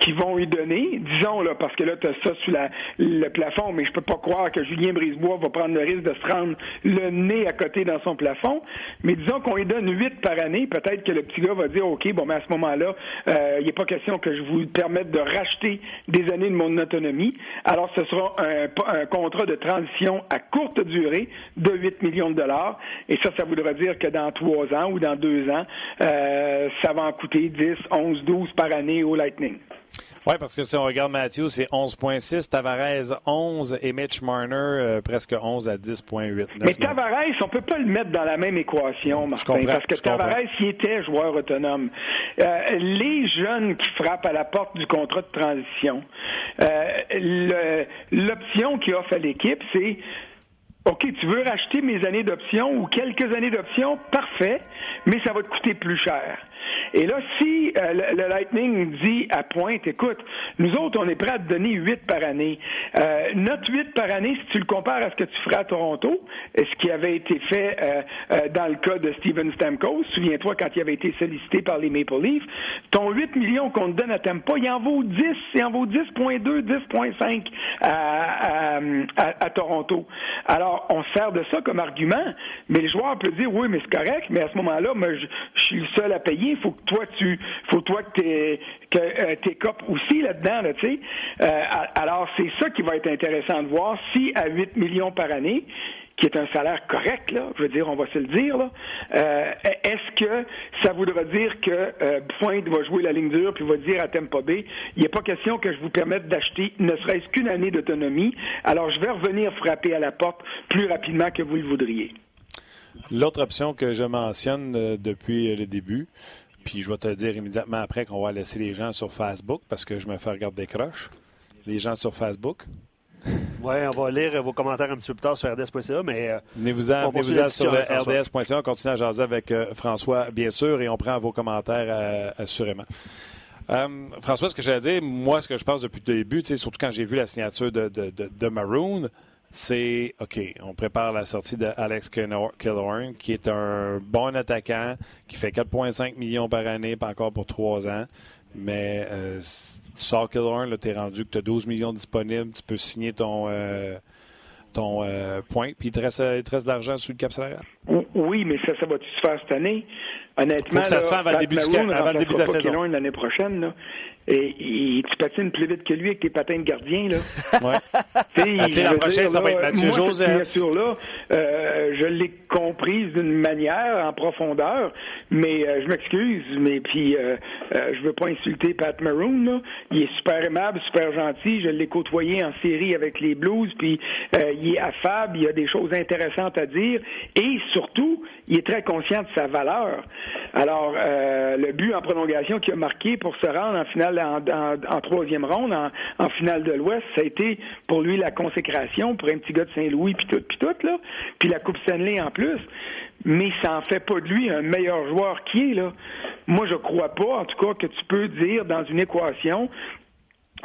qui vont lui donner, disons là, parce que là, tu as ça sous la, le plafond, mais je peux pas croire que Julien Brisebois va prendre le risque de se rendre le nez à côté dans son plafond. Mais disons qu'on lui donne 8 par année, peut-être que le petit gars va dire OK, bon mais à ce moment-là, euh, il n'est pas question que je vous permette de racheter des années de mon autonomie. Alors ce sera un, un contrat de transition à courte durée de 8 millions de dollars. Et ça, ça voudra dire que dans trois ans ou dans deux ans, euh, ça va en coûter 10, 11, 12 par année au Lightning. Oui, parce que si on regarde Matthew, c'est 11,6, Tavares 11 et Mitch Marner euh, presque 11 à 10,8. Mais Tavares, on peut pas le mettre dans la même équation, Martin, parce que. Tavares, il était joueur autonome. Euh, les jeunes qui frappent à la porte du contrat de transition, euh, l'option qui offre à l'équipe, c'est OK, tu veux racheter mes années d'option ou quelques années d'option, parfait, mais ça va te coûter plus cher. Et là, si euh, le, Lightning dit à pointe, écoute, nous autres, on est prêts à te donner 8 par année. Euh, notre 8 par année, si tu le compares à ce que tu ferais à Toronto, ce qui avait été fait euh, dans le cas de Steven Stamkos, souviens-toi quand il avait été sollicité par les Maple Leafs, ton 8 millions qu'on te donne à Tampa, il en vaut 10, il en vaut 10.2, 10.5 à, à, Toronto. Alors, on se sert de ça comme argument, mais le joueur peut dire, oui, mais c'est correct, mais à ce moment-là, moi, je, je suis le seul à payer, faut que toi, tu, faut toi t'es, que euh, t'es aussi là-dedans, là, tu sais. Euh, alors, c'est ça qui va être intéressant de voir si à 8 millions par année, qui est un salaire correct, là, je veux dire, on va se le dire, euh, est-ce que ça voudra dire que Point va jouer la ligne dure puis va dire à Tampa Bay, il n'est pas question que je vous permette d'acheter ne serait-ce qu'une année d'autonomie, alors je vais revenir frapper à la porte plus rapidement que vous le voudriez. L'autre option que je mentionne depuis le début, puis je vais te dire immédiatement après qu'on va laisser les gens sur Facebook parce que je me fais regarder des croches. Les gens sur Facebook. Oui, on va lire vos commentaires un petit peu plus tard sur rds.ca, mais... Euh, poursuit venez-vous-en la sur rds.ca. On continue à jaser avec euh, François, bien sûr, et on prend vos commentaires euh, assurément. Euh, François, ce que j'allais dire, moi, ce que je pense depuis le début, surtout quand j'ai vu la signature de, de, de- de Maroon, c'est OK, on prépare la sortie de Alex Killor- Killorn, qui est un bon attaquant, qui fait 4,5 millions par année, pas encore pour trois ans. Mais euh, tu sors Killorn, tu es rendu que tu as 12 millions disponibles, tu peux signer ton, euh, ton euh, point, puis il te reste, il te reste de l'argent sous le cap salarial. Oui, mais ça, ça va-tu se faire cette année? Honnêtement, Faut que ça là, se fasse avant le début du avant le début de la saison. L'année prochaine. Là. Et, et tu patines plus vite que lui avec tes patins de gardien. Là. Ouais. Tu sais, Ah, la prochaine, dire, ça va là, être Mathieu moi, Joseph. Cette signature-là, euh, je l'ai comprise d'une manière en profondeur, mais euh, je m'excuse, mais puis euh, euh, je veux pas insulter Pat Maroon. Là. Il est super aimable, super gentil. Je l'ai côtoyé en série avec les Blues, puis euh, il est affable, il a des choses intéressantes à dire, et surtout, il est très conscient de sa valeur. Alors, euh, le but en prolongation qu'il a marqué pour se rendre en finale en, troisième ronde, en, en finale de l'Ouest, ça a été pour lui la consécration pour un petit gars de Saint-Louis puis tout, puis tout là, puis la Coupe Stanley en plus. Mais ça en fait pas de lui un meilleur joueur qui est là. Moi, je crois pas, en tout cas, que tu peux dire dans une équation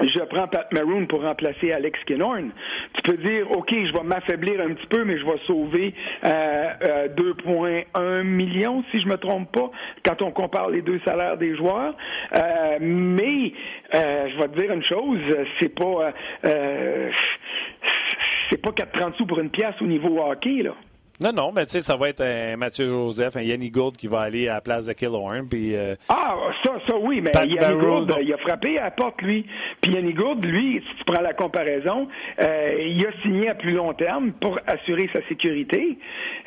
je prends Pat Maroon pour remplacer Alex Kinhorn. Tu peux dire, OK, je vais m'affaiblir un petit peu, mais je vais sauver euh, euh, 2,1 millions, si je me trompe pas, quand on compare les deux salaires des joueurs. Euh, mais euh, je vais te dire une chose, c'est pas euh, euh, c'est pas 4,30 sous pour une pièce au niveau hockey, là. Non, non, mais tu sais, ça va être un Mathieu Joseph, un Yanni Gould qui va aller à la place de Killorn, puis... euh, Ah, ça, ça oui, mais Pat Yanni Barrow, Gould, il a frappé à la porte, lui. Puis Yanni Gould, lui, si tu prends la comparaison, euh, il a signé à plus long terme pour assurer sa sécurité.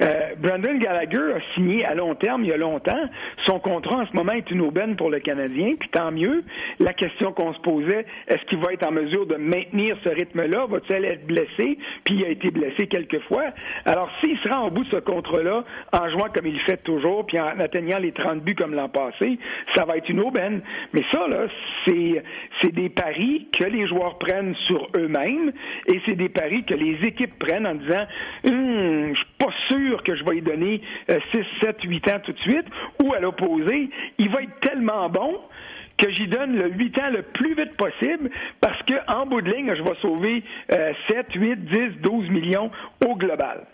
Euh, Brandon Gallagher a signé à long terme il y a longtemps. Son contrat en ce moment est une aubaine pour le Canadien, puis tant mieux. La question qu'on se posait, est-ce qu'il va être en mesure de maintenir ce rythme-là? Va-t-il être blessé? Puis il a été blessé quelques fois. Alors, s'il se au bout de ce contrat-là, en jouant comme il fait toujours, puis en atteignant les 30 buts comme l'an passé, ça va être une aubaine. Mais ça, là, c'est, des paris que les joueurs prennent sur eux-mêmes et c'est des paris que les équipes prennent en disant Hum, je suis pas sûr que je vais y donner euh, 6, 7, 8 ans tout de suite. Ou à l'opposé, il va être tellement bon que j'y donne le 8 ans le plus vite possible parce que en bout de ligne, je vais sauver euh, 7, 8, 10, 12 millions au global.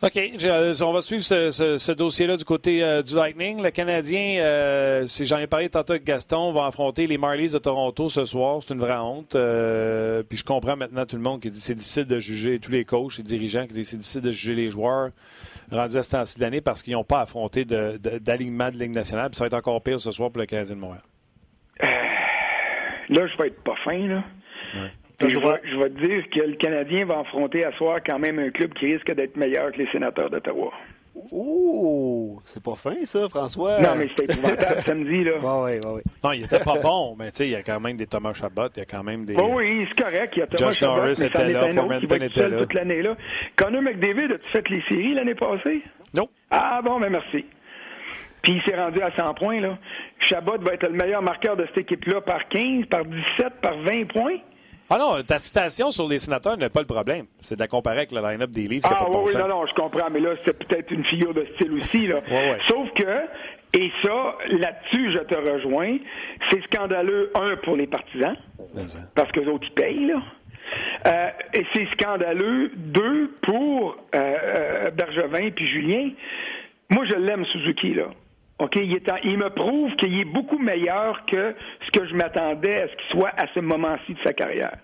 OK, je- euh, on va suivre ce, ce- ce dossier-là du côté euh, du Lightning. Le Canadien, euh, c'est- j'en ai parlé tantôt avec Gaston, va affronter les Marlies de Toronto ce soir. C'est une vraie honte. Euh, puis je comprends maintenant tout le monde qui dit que c'est difficile de juger, tous les coachs et dirigeants qui disent que c'est difficile de juger les joueurs rendus à ce temps-ci de l'année parce qu'ils n'ont pas affronté de- de- d'alignement de, Ligue nationale. Puis ça va être encore pire ce soir pour le Canadien de Montréal. Là, je vais être pas fin, là. Je, vais, je vais te dire que le Canadien va affronter à soir quand même un club qui risque d'être meilleur que les sénateurs d'Ottawa. Ouh, c'est pas fin, ça, François. Non, mais c'était épouvantable samedi, là. Oui, oui, oui. Non, il était pas bon, mais tu sais, il y a quand même des Thomas Chabot, il y a quand même des. Oh oui, c'est correct. Il y a Thomas Josh Chabot, Norris mais était est là, être était seul là. toute l'année. là. Connor McDavid, as-tu fait les séries l'année passée? Non. Ah bon, ben merci. Puis il s'est rendu à 100 points. là. Chabot va être le meilleur marqueur de cette équipe-là par 15, par 17, par 20 points. Ah non, ta citation sur les sénateurs n'est pas le problème. C'est de la comparer avec le line-up des livres Ah pas de bon oui, sens. non, non, je comprends, mais là, c'est peut-être une figure de style aussi. Là. Ouais, ouais. Sauf que, et ça, là-dessus, je te rejoins, c'est scandaleux, un, pour les partisans, ça. parce que les autres, ils payent, là. Euh, et c'est scandaleux, deux, pour euh, euh, Bergevin puis Julien. Moi, je l'aime, Suzuki, là. OK, il, est il me prouve qu'il est beaucoup meilleur que ce que je m'attendais à ce qu'il soit à ce moment-ci de sa carrière.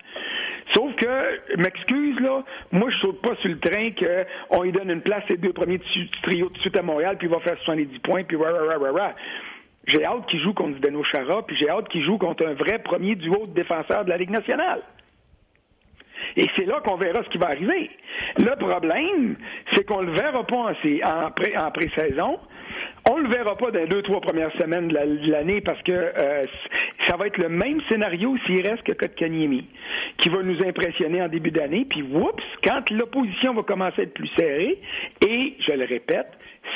Sauf que, m'excuse, là, moi, je saute pas sur le train qu'on lui donne une place, les deux premiers du du trio tout de suite à Montréal, puis il va faire 70 points, puis rah, rah, rah, rah. J'ai hâte qu'il joue contre Zdeno Chara, puis j'ai hâte qu'il joue contre un vrai premier duo de défenseurs de la Ligue nationale. Et c'est là qu'on verra ce qui va arriver. Le problème, c'est qu'on le verra pas en, en, pré- en pré-saison. On le verra pas dans les deux, trois premières semaines de la- de l'année parce que euh, ça va être le même scénario s'il reste que Kotkaniemi, qui va nous impressionner en début d'année. Puis, whoops, quand l'opposition va commencer à être plus serrée, et, je le répète,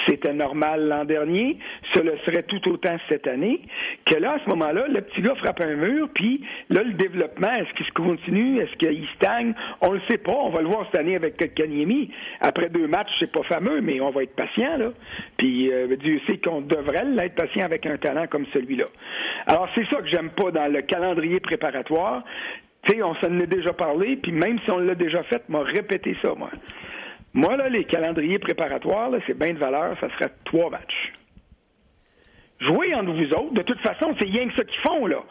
c'était normal l'an dernier, ce le serait tout autant cette année, que là, à ce moment-là, le petit gars frappe un mur, puis là, le développement, est-ce qu'il se continue, est-ce qu'il stagne? On le sait pas, on va le voir cette année avec Kanyemi. Après deux matchs, c'est pas fameux, mais on va être patient, là. Puis euh, Dieu sait qu'on devrait l'être patient avec un talent comme celui-là. Alors, c'est ça que j'aime pas dans le calendrier préparatoire. Tu sais, on s'en a déjà parlé, puis même si on l'a déjà fait, m'a répété ça, moi. Moi, là, les calendriers préparatoires, c'est bien de valeur, ça serait trois matchs. Jouez entre vous autres. De toute façon, c'est rien que ça qu'ils font, là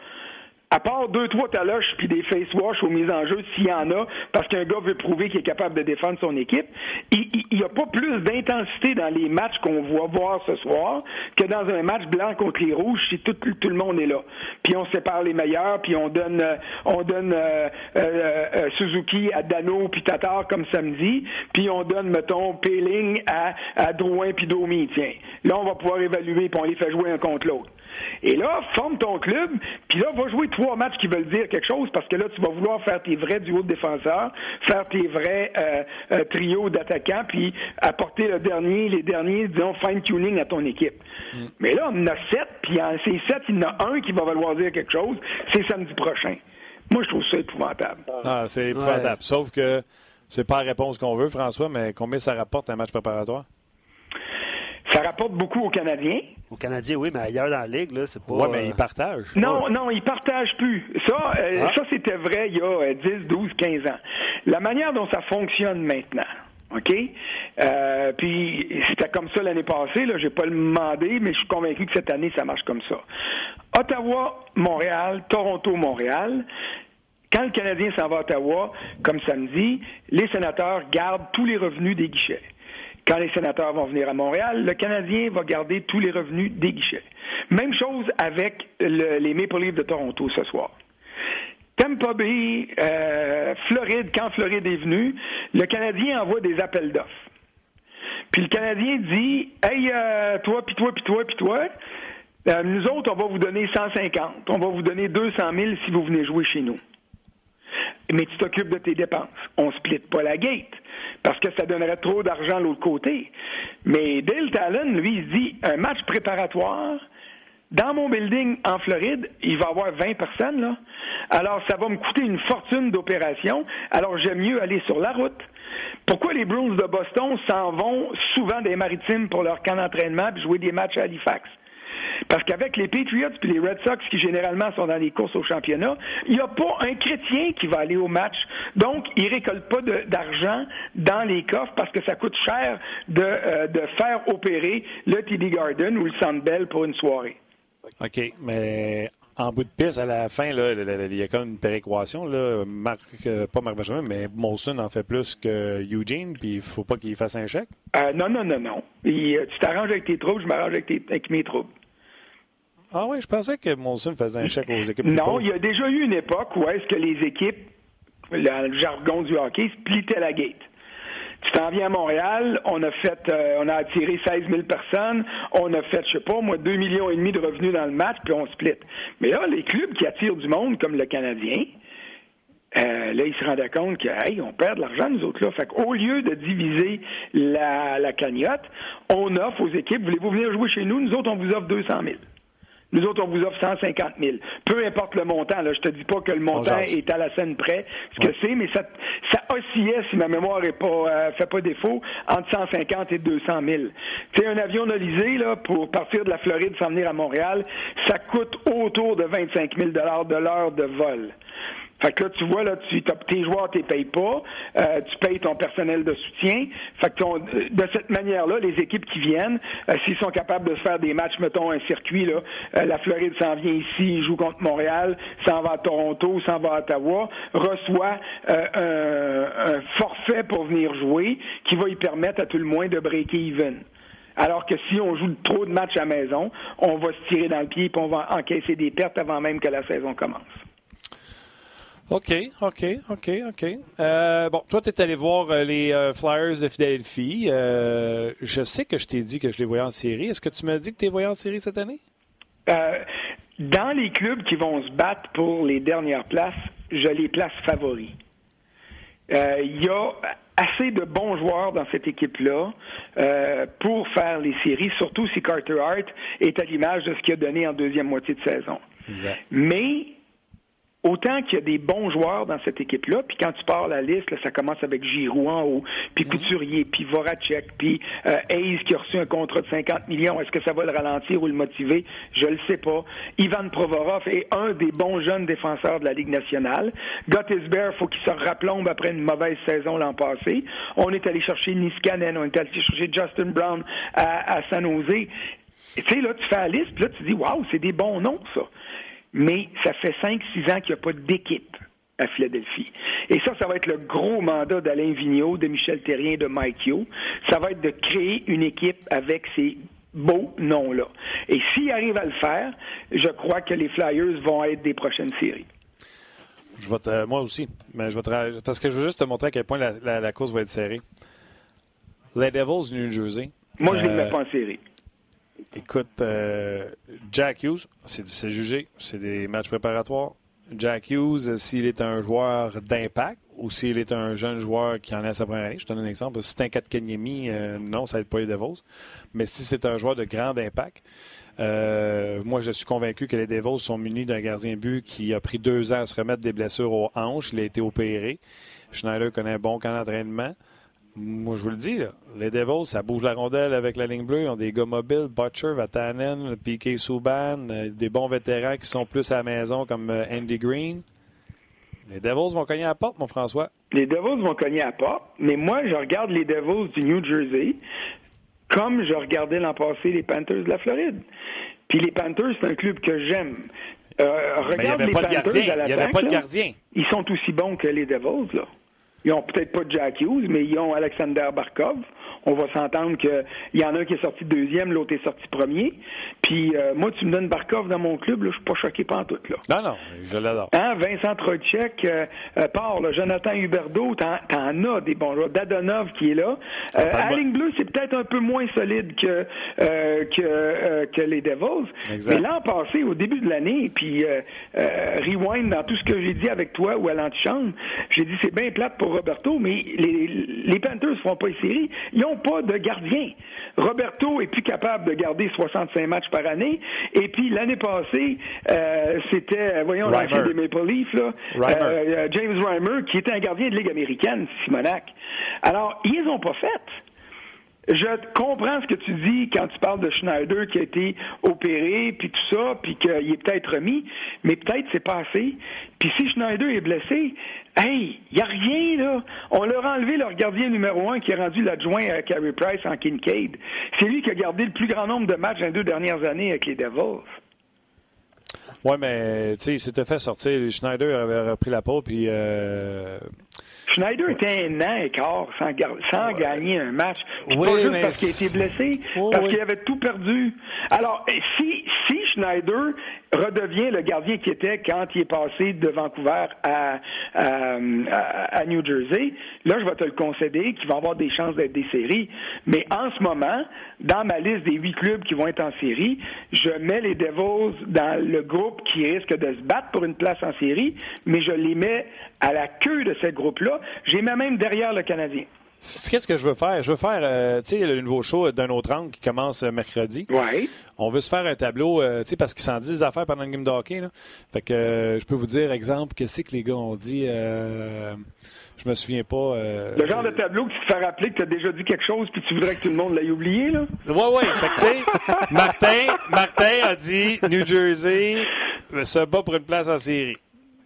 à part deux, trois taloches puis des face wash aux mises en jeu, s'il y en a, parce qu'un gars veut prouver qu'il est capable de défendre son équipe, il n'y a pas plus d'intensité dans les matchs qu'on va voir ce soir que dans un match blanc contre les rouges si tout, tout le monde est là. Puis on sépare les meilleurs, puis on donne euh, on donne euh, euh, Suzuki à Dano puis Tatar comme samedi, puis on donne, mettons, Peeling à, à Drouin puis Domi, tiens. Là, on va pouvoir évaluer, puis on les fait jouer un contre l'autre. Et là, forme ton club, puis là, va jouer trois matchs qui veulent dire quelque chose, parce que là, tu vas vouloir faire tes vrais duos de défenseurs, faire tes vrais euh, euh, trios d'attaquants, puis apporter le dernier, les derniers, disons, fine-tuning à ton équipe. Mm. Mais là, on en a sept, puis en ces sept, il y en a un qui va vouloir dire quelque chose, c'est samedi prochain. Moi, je trouve ça épouvantable. Ah, c'est épouvantable. Sauf que c'est pas la réponse qu'on veut, François, mais combien ça rapporte un match préparatoire? Ça rapporte beaucoup aux Canadiens. Aux Canadiens, oui, mais ailleurs dans la Ligue, là, c'est pas. Oui, mais ils partagent. Non, non, ils partagent plus. Ça, euh, ah. ça c'était vrai il y a 10, 12, 15 ans. La manière dont ça fonctionne maintenant, OK? Euh, puis c'était comme ça l'année passée, là, j'ai pas le demandé, mais je suis convaincu que cette année, ça marche comme ça. Ottawa, Montréal, Toronto, Montréal. Quand le Canadien s'en va à Ottawa, comme samedi, les sénateurs gardent tous les revenus des guichets. Quand les sénateurs vont venir à Montréal, le Canadien va garder tous les revenus des guichets. Même chose avec les Maple Leafs de Toronto ce soir. Tampa Bay, euh, Floride, quand Floride est venu, le Canadien envoie des appels d'offres. Puis le Canadien dit Hey, euh, toi, puis toi, puis toi, puis toi, euh, nous autres, on va vous donner 150. On va vous donner 200 000 si vous venez jouer chez nous. Mais tu t'occupes de tes dépenses. On split pas la gate parce que ça donnerait trop d'argent l'autre côté. Mais Dale Talon, lui, il dit un match préparatoire. Dans mon building en Floride, il va y avoir 20 personnes, là. Alors, ça va me coûter une fortune d'opération. Alors, j'aime mieux aller sur la route. Pourquoi les Bruins de Boston s'en vont souvent des maritimes pour leur camp d'entraînement et jouer des matchs à Halifax? Parce qu'avec les Patriots et les Red Sox, qui généralement sont dans les courses au championnat, il n'y a pas un chrétien qui va aller au match. Donc, ils ne récoltent pas d'argent dans les coffres parce que ça coûte cher de, euh, de faire opérer le TD Garden ou le Sandbell pour une soirée. OK, mais en bout de piste, à la fin, là, il y a comme une péréquation. Là. Marc, euh, pas Marc Benjamin, mais Molson en fait plus que Eugene, puis il ne faut pas qu'il fasse un chèque? Euh, non, non, non, non. tu t'arranges avec tes troubles, je m'arrange avec, avec, mes troubles. Ah oui, je pensais que Molson faisait un chèque aux équipes. Non, il y a déjà eu une époque où est-ce que les équipes, le jargon du hockey, splittaient la gate. Tu t'en viens à Montréal, on a fait, euh, on a attiré 16 000 personnes, on a fait, je sais pas, moi, 2 millions et demi de revenus dans le match, puis on split. Mais là, les clubs qui attirent du monde, comme le Canadien, euh, là, ils se rendaient compte que, hey, on perd de l'argent, nous autres, là. Fait qu'au lieu de diviser la, la cagnotte, on offre aux équipes, voulez-vous venir jouer chez nous? Nous autres, on vous offre 200 000. Nous autres, on vous offre 150 000. Peu importe le montant. Là, je te dis pas que le montant est à la scène près, ce que c'est, mais ça, ça oscillait, si ma mémoire est pas euh, fait pas défaut, entre 150 et 200 000. Tu un avion nolisé là pour partir de la Floride s'en venir à Montréal, ça coûte autour de 25 000 de l'heure de vol. Fait que là, tu vois, là, tu, tes joueurs, tu payes pas, euh, tu payes ton personnel de soutien. Fait que de cette manière-là, les équipes qui viennent, euh, s'ils sont capables de faire des matchs, mettons un circuit, là, euh, la Floride s'en vient ici, joue contre Montréal, s'en va à Toronto, s'en va à Ottawa, reçoit un, un, forfait pour venir jouer qui va y permettre à tout le moins de breaker even. Alors que si on joue trop de matchs à maison, on va se tirer dans le pied et on va encaisser des pertes avant même que la saison commence. OK, OK, OK, OK. Euh, bon, toi, tu es allé voir euh, les euh, Flyers de Philadelphie. je sais que je t'ai dit que je les voyais en série. Est-ce que tu m'as dit que tu les voyais en série cette année? dans les clubs qui vont se battre pour les dernières places, je les place favoris. Euh, Il y a assez de bons joueurs dans cette équipe-là euh, pour faire les séries, surtout si Carter Hart est à l'image de ce qu'il a donné en deuxième moitié de saison. Exact. Mais autant qu'il y a des bons joueurs dans cette équipe-là, puis quand tu pars la liste, là, ça commence avec Giroud en haut, puis Couturier, puis Voracek, puis euh, Hayes qui a reçu un contrat de 50 millions. Est-ce que ça va le ralentir ou le motiver? Je le sais pas. Ivan Provorov est un des bons jeunes défenseurs de la Ligue nationale. Gottisbehere, faut qu'il se replombe après une mauvaise saison l'an passé. On est allé chercher Niskanen, on est allé chercher Justin Brown à, à San Jose. Tu sais, là, tu fais la liste, puis là, tu dis, waouh, c'est des bons noms, ça mais ça fait 5-6 ans qu'il n'y a pas d'équipe à Philadelphie. Et ça, ça va être le gros mandat d'Alain Vigneault, de Michel Terrien, de Mike Yo. Ça va être de créer une équipe avec ces beaux noms-là. Et s'ils arrivent à le faire, je crois que les Flyers vont être des prochaines séries. Je vais te- moi aussi. Mais je vais te- parce que je veux juste te montrer à quel point la, la- la course va être serrée. Les Devils New Jersey. Moi, je ne les euh, mets pas en série. Écoute, euh, Jack Hughes, c'est difficile à juger. C'est des matchs préparatoires. Jack Hughes, s'il est un joueur d'impact ou s'il est un jeune joueur qui en est à sa première année, je te donne un exemple. Si c'est un 4 Kenyemi, euh, non, ça être pas les Devils. Mais si c'est un joueur de grand impact, euh, moi, je suis convaincu que les Devils sont munis d'un gardien but qui a pris deux ans à se remettre des blessures aux hanches. Il a été opéré. Schneider connaît un bon camp d'entraînement. Moi, je vous le dis, là, les Devils, ça bouge la rondelle avec la ligne bleue. Ils ont des gars mobiles, Butcher, Vatanen, Piquet Souban, euh, des bons vétérans qui sont plus à la maison comme euh, Andy Green. Les Devils vont cogner à la porte, mon François. Les Devils vont cogner à la porte, mais moi, je regarde les Devils du New Jersey comme je regardais l'an passé les Panthers de la Floride. Puis les Panthers, c'est un club que j'aime. Euh, n'y regarde avait les pas de Panthers à Il n'y avait pas de gardien. Ils sont aussi bons que les Devils, là. Ils ont peut-être pas Jack Hughes, mais ils ont Alexander Barkov. On va s'entendre qu'il y en a un qui est sorti deuxième, l'autre est sorti premier. Puis euh, moi, tu me donnes Barkov dans mon club, là, je suis pas choqué pantoute, là. Non, non, je l'adore. Hein, Vincent Trocheck euh, euh, part, là, Jonathan Huberdeau, t'en, t'en as des bons joueurs. Dadonov qui est là. Euh, parle à la pas- ligne bleue, c'est peut-être un peu moins solide que, euh, que, euh, que les Devils. Exact. Mais l'an passé, au début de l'année, puis rewind dans tout ce que j'ai dit avec toi ou à l'antichambre, j'ai dit c'est bien plate pour Roberto, mais les, les Panthers ne font pas une série. Ils n'ont pas de gardien. Roberto est plus capable de garder 65 matchs par année. Et puis l'année passée, euh, c'était, voyons, l'ancien Reimer. des Maple Leafs, là, Reimer. euh, euh, James Reimer, qui était un gardien de Ligue américaine, Simonac. Alors, ils les ont pas faites. Je comprends ce que tu dis quand tu parles de Schneider qui a été opéré, puis tout ça, puis qu'il est peut-être remis, mais peut-être c'est pas assez. Puis si Schneider est blessé, hey, il a rien là. On leur a enlevé leur gardien numéro un qui est rendu l'adjoint à Carey Price en Kincaid. C'est lui qui a gardé le plus grand nombre de matchs dans les deux dernières années avec les Devils. Oui, mais tu sais, il s'était fait sortir. Schneider avait repris la peau, puis. euh, Schneider était un an et quart sans, gagner un match. Puis Oui, pas juste mais parce qu'il a été blessé, parce oui. qu'il avait tout perdu. Alors, si, si Schneider redevient le gardien qu'il était quand il est passé de Vancouver à- à New Jersey, là, je vais te le concéder qu'il va avoir des chances d'être des séries. Mais en ce moment, dans ma liste des huit clubs qui vont être en série, je mets les Devils dans le groupe qui risque de se battre pour une place en série, mais je les mets à la queue de ce groupe-là. Les mets même derrière le Canadien. c'est- Qu'est-ce que je veux faire? Je veux faire, euh, tu sais, le nouveau show d'un autre angle qui commence euh, mercredi. Oui. On veut se faire un tableau, euh, tu sais, parce qu'ils s'en disent des affaires pendant le game de hockey. Là. Fait que euh, je peux vous dire, exemple, qu'est-ce que les gars ont dit? Je me souviens pas. euh, Le genre de tableau qui te fait rappeler que tu as déjà dit quelque chose puis tu voudrais que tout le monde l'aille oublié, là? Ouais, ouais. Fait que, tu sais, Martin, Martin a dit New Jersey se bat pour une place en série.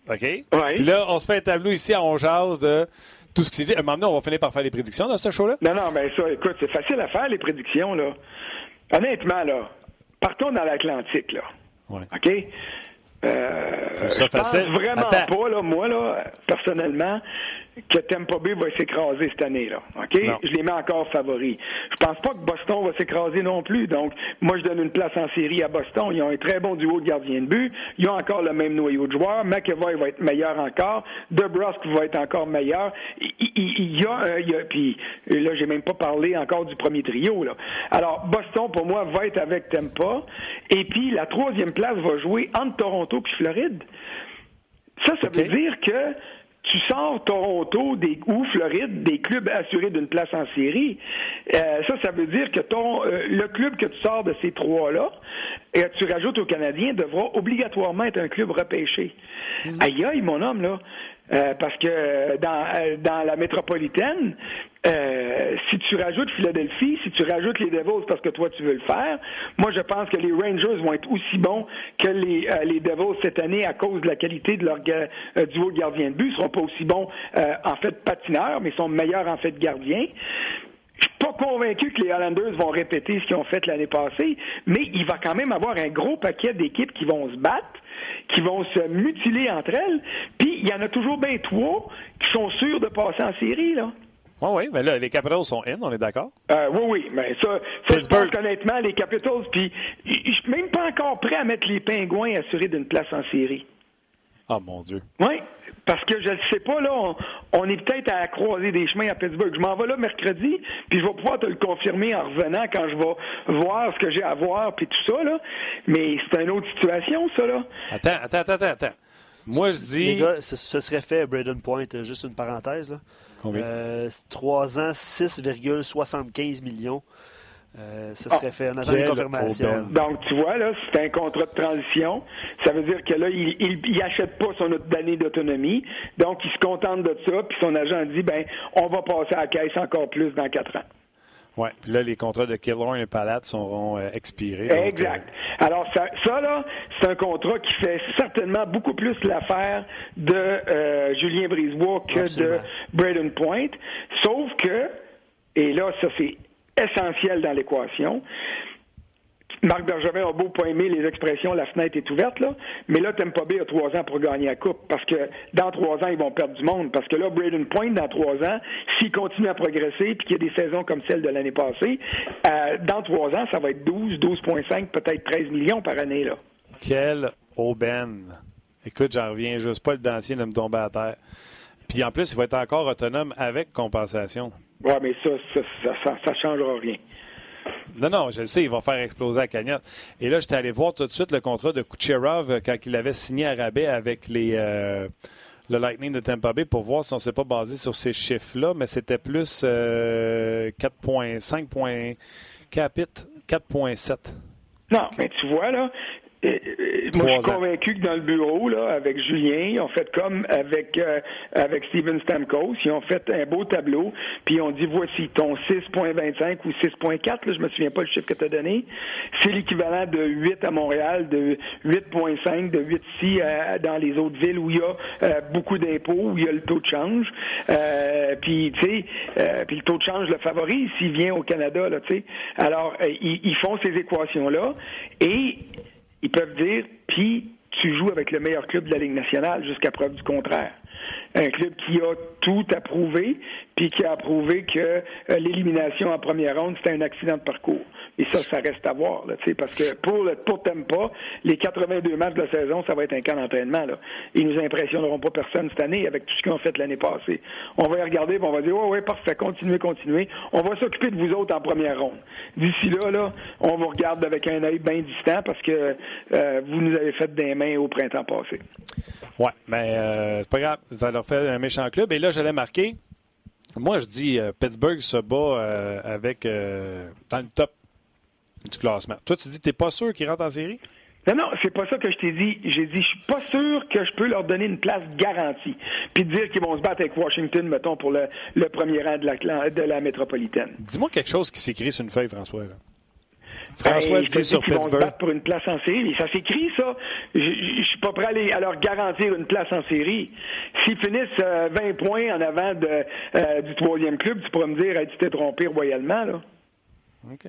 OK? Ouais. Puis là, on se fait un tableau ici à On Jase de tout ce qui s'est dit. À un moment donné, on va finir par faire les prédictions dans ce show-là. Non, non, ben ça, écoute, c'est facile à faire, les prédictions, là. Honnêtement, là, partons dans l'Atlantique, là. Ouais. OK? Euh, ça je pense vraiment Attends. pas, là, moi, là, personnellement, que Tampa Bay va s'écraser cette année, là. OK? Non. Je les mets encore favoris. Je pense pas que Boston va s'écraser non plus. Donc, moi, je donne une place en série à Boston. Ils ont un très bon duo de gardiens de but. Ils ont encore le même noyau de joueurs. McEvoy va être meilleur encore. DeBrusque va être encore meilleur. Il, y a, un- il y a puis là, j'ai même pas parlé encore du premier trio, là. Alors, Boston, pour moi, va être avec Tampa. Et puis, la troisième place va jouer entre Toronto puis Floride. Ça, ça veut dire que tu sors Toronto des, ou Floride des clubs assurés d'une place en série. Euh, ça, ça veut dire que ton, euh, le club que tu sors de ces trois-là, et tu rajoutes aux Canadiens, devra obligatoirement être un club repêché. Aïe aïe, mon homme, là. Euh, parce que dans, euh, dans la métropolitaine, euh, si tu rajoutes Philadelphie, si tu rajoutes les Devils parce que toi tu veux le faire, moi je pense que les Rangers vont être aussi bons que les, euh, les Devils cette année à cause de la qualité de leur euh, duo de gardien de but. Ils seront pas aussi bons euh, en fait patineurs, mais ils sont meilleurs en fait gardiens. Je suis pas convaincu que les Highlanders vont répéter ce qu'ils ont fait l'année passée, mais il va quand même avoir un gros paquet d'équipes qui vont se battre, qui vont se mutiler entre elles, puis il y en a toujours bien trois qui sont sûrs de passer en série, là. Oui, oui, mais là, les Capitals sont in, on est d'accord? Euh, oui, oui, mais ça, ça je pense qu'honnêtement, les Capitals, puis je suis même pas encore prêt à mettre les Pingouins assurés d'une place en série. Oh mon Dieu. Oui, parce que je ne sais pas, là, on, on est peut-être à croiser des chemins à Pittsburgh. Je m'en vais là mercredi, puis je vais pouvoir te le confirmer en revenant quand je vais voir ce que j'ai à voir, puis tout ça, là. Mais c'est une autre situation, ça, là. Attends, attends, attends, attends, attends. Moi, je dis. Les gars, ce, ce serait fait, Braden Point, euh, juste une parenthèse. Là. Combien? Euh, 3 ans, 6,75 millions. Euh, ce serait Ah, fait. On attend les quelle confirmations. aubaine. Donc, tu vois, là, c'est un contrat de transition. Ça veut dire que là, il, il, il achète pas son autre année d'autonomie. Donc, il se contente de ça, puis son agent dit, ben, on va passer à la caisse encore plus dans quatre ans. Oui, puis là, les contrats de Killorn et Palat seront euh, expirés. donc, Exact. Alors, ça, ça, là, c'est un contrat qui fait certainement beaucoup plus l'affaire de euh, Julien Brisebois que Absolument. de Braden Point. Sauf que, et là, ça, c'est essentiel dans l'équation. Marc Bergevin a beau pas aimer les expressions la fenêtre est ouverte, là, mais là, Tampa Bay a trois ans pour gagner la Coupe, parce que dans trois ans, ils vont perdre du monde, parce que là, Braden Point, dans trois ans, s'il continue à progresser, puis qu'il y a des saisons comme celle de l'année passée, euh, dans trois ans, ça va être 12, 12,5, peut-être 13 millions par année, là. Quelle aubaine. Écoute, j'en reviens juste pas le dentier de me tomber à terre. Puis en plus, il va être encore autonome avec compensation. Ouais, mais ça, ça, ça, ça, ça changera rien. Non, non, je le sais, il va faire exploser la cagnotte. Et là, j'étais allé voir tout de suite le contrat de Kucherov euh, quand il avait signé à rabais avec les, euh, le Lightning de Tampa Bay pour voir si on ne s'est pas basé sur ces chiffres-là, mais c'était plus euh, 4.5 points capit 4.7. Non, mais tu vois, là, moi, je suis convaincu que dans le bureau, là, avec Julien, ils ont fait comme avec euh, avec Steven Stamkos, ils ont fait un beau tableau, puis ont dit voici ton 6.25 ou 6.4, là, je me souviens pas le chiffre que tu as donné, c'est l'équivalent de 8 à Montréal, de 8.5, de 8 ici euh, dans les autres villes où il y a euh, beaucoup d'impôts, où il y a le taux de change, euh, puis tu sais, euh, puis le taux de change le favorise s'il vient au Canada, là, tu sais. Alors, euh, ils, ils font ces équations-là et ils peuvent dire, puis tu joues avec le meilleur club de la Ligue nationale jusqu'à preuve du contraire. Un club qui a tout approuvé, puis qui a approuvé que euh, l'élimination en première ronde, c'était un accident de parcours. Et ça, ça reste à voir, parce que pour, le, pour Tampa, les 82 matchs de la saison, ça va être un camp d'entraînement. Ils nous impressionneront pas personne cette année avec tout ce qu'ils ont fait l'année passée. On va y regarder, on va dire, ouais, ouais, parfait, continuez, continuez. On va s'occuper de vous autres en première ronde. D'ici là, on vous regarde avec un œil bien distant parce que euh, vous nous avez fait des mains au printemps passé. Ouais, mais euh, c'est pas grave. Ça leur fait un méchant club. Et là, j'allais marquer. Moi, je dis euh, Pittsburgh se bat euh, avec dans le top du classement. Toi, tu dis que tu n'es pas sûr qu'ils rentrent en série? Non, non, c'est pas ça que je t'ai dit. J'ai dit, je suis pas sûr que je peux leur donner une place garantie. Puis dire qu'ils vont se battre avec Washington, mettons, pour le, le premier rang de la, clan- de la métropolitaine. Dis-moi quelque chose qui s'écrit sur une feuille, François. là. François Ben, dit sur qu'ils vont se battre pour une place en série. Ça s'écrit, ça. Je, suis pas prêt à, les- à leur garantir une place en série. S'ils finissent euh, 20 points en avant de, euh, du troisième club, tu pourras me dire, Hey, tu t'es trompé royalement, là. OK.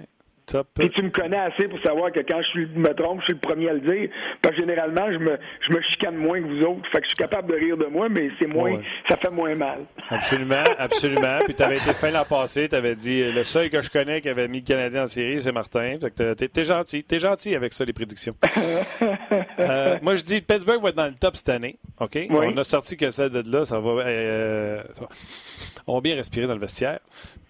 Top. Puis tu me connais assez pour savoir que quand je suis- me trompe, je suis le premier à le dire. Parce que généralement, je me, je me chicane moins que vous autres. Fait que je suis capable de rire de moi, mais c'est moins, Ouais. ça fait moins mal. Absolument, absolument. Puis tu avais été fin l'an passé, tu avais dit le seul que je connais qui avait mis le Canadien en série, c'est Martin. Fait que t'es- t'es gentil, t'es gentil avec ça, les prédictions. Euh, moi, je dis Pittsburgh va être dans le top cette année. OK? On a sorti que ça de là, ça va. euh, ça va- on va bien respirer dans le vestiaire.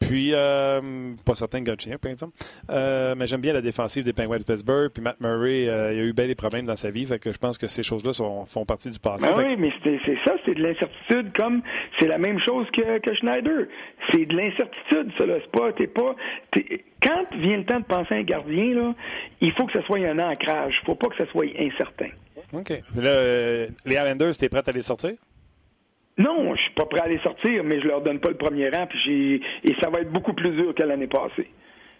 Puis, euh, pas certain de Gauthier, par exemple. Euh, mais j'aime bien la défensive des Penguins de Pittsburgh. Puis Matt Murray, il a eu bien des problèmes dans sa vie. Fait que je pense que ces choses-là font partie du passé. Ben que- oui, mais c'est ça, c'est de l'incertitude comme c'est la même chose que, que Schneider. C'est de l'incertitude, ça. C'est pas, t'es pas. quand vient le temps de penser à un gardien, là, il faut que ce soit un ancrage. Il faut pas que ce soit incertain. OK. Là, euh, les Islanders, t'es prêt à les sortir? Non, je suis pas prêt à les sortir, mais je leur donne pas le premier rang, puis j'ai et ça va être beaucoup plus dur que l'année passée.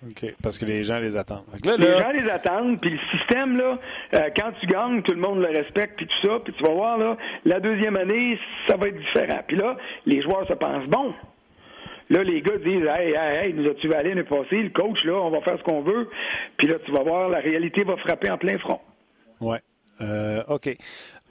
OK. Parce que les gens les attendent. Là, Les gens les attendent, puis le système, là, euh, quand tu gagnes, tout le monde le respecte, puis tout ça, puis tu vas voir, là, la deuxième année, ça va être différent. Puis là, les joueurs se pensent, bon, là, les gars disent, hey, hey, hey, nous as-tu allé l'année passée, le coach, là, on va faire ce qu'on veut, puis là, tu vas voir, la réalité va frapper en plein front. Ouais. Euh, OK.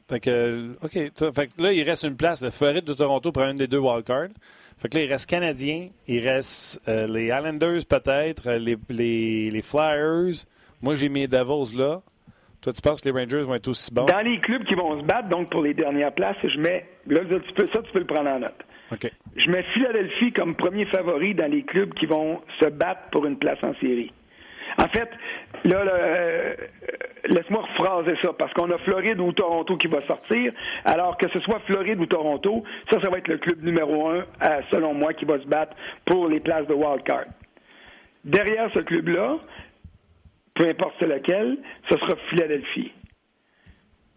Fait que, OK. ça- Fait que là, il reste une place. Le Floride de Toronto prend une des deux wildcards. Fait que là, il reste Canadien, il reste euh, les Islanders peut-être, euh, les, les, les Flyers. Moi, j'ai mis les Devils là. Toi, tu penses que les Rangers vont être aussi bons? Dans les clubs qui vont se battre, donc pour les dernières places, je mets, là, tu peux, ça, tu peux le prendre en note. OK. Je mets Philadelphie comme premier favori dans les clubs qui vont se battre pour une place en série. En fait, là, euh, laisse-moi rephraser ça, parce qu'on a Floride ou Toronto qui va sortir, alors que ce soit Floride ou Toronto, ça, ça va être le club numéro un, euh, selon moi, qui va se battre pour les places de wildcard. Derrière ce club-là, peu importe lequel, ce sera Philadelphie.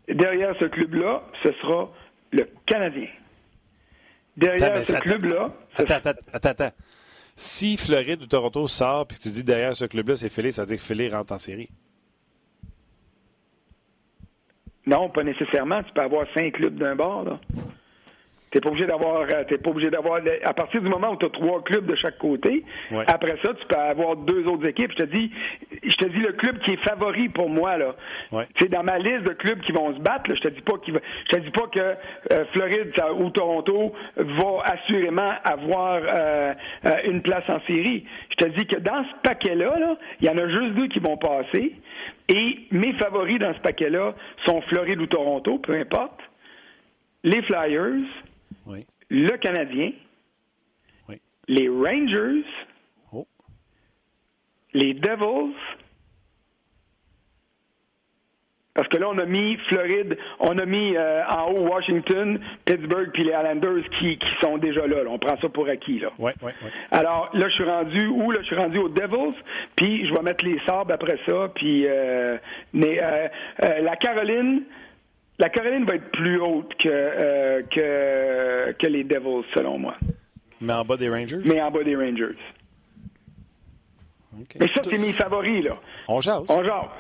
Derrière ce club-là, ce sera le Canadien. Derrière Attends, ce club-là, ce Attends, attends, attends, attends. Si Floride ou Toronto sort puis que tu dis derrière ce club-là, c'est Philly, ça veut dire que Philly rentre en série. Non, pas nécessairement. Tu peux avoir cinq clubs d'un bord. Là. T'es pas obligé d'avoir. euh, T'es pas obligé d'avoir. À partir du moment où tu as trois clubs de chaque côté, Ouais. après ça, tu peux avoir deux autres équipes. Je te dis, je te dis le club qui est favori pour moi là. Ouais. Tu sais, dans ma liste de clubs qui vont se battre, là, je te dis pas va- je te dis pas que euh, Floride ou Toronto va assurément avoir euh, une place en série. Je te dis que dans ce paquet-là, là, il y en a juste deux qui vont passer. Et mes favoris dans ce paquet-là sont Floride ou Toronto, peu importe. Les Flyers. Le Canadien, Oui. les Rangers, Oh. les Devils. Parce que là, on a mis Floride, on a mis euh, en haut Washington, Pittsburgh, puis les Islanders qui, qui sont déjà là, là. On prend ça pour acquis. Là. Alors là, je suis rendu où? Là, je suis rendu aux Devils, puis je vais mettre les sabres après ça, puis euh, mais, euh, la Caroline, la Caroline va être plus haute que, euh, que, que les Devils, selon moi, Mais en bas des Rangers? mais en bas des Rangers. Mais ça, c'est mes favoris, là. On jase. On jase.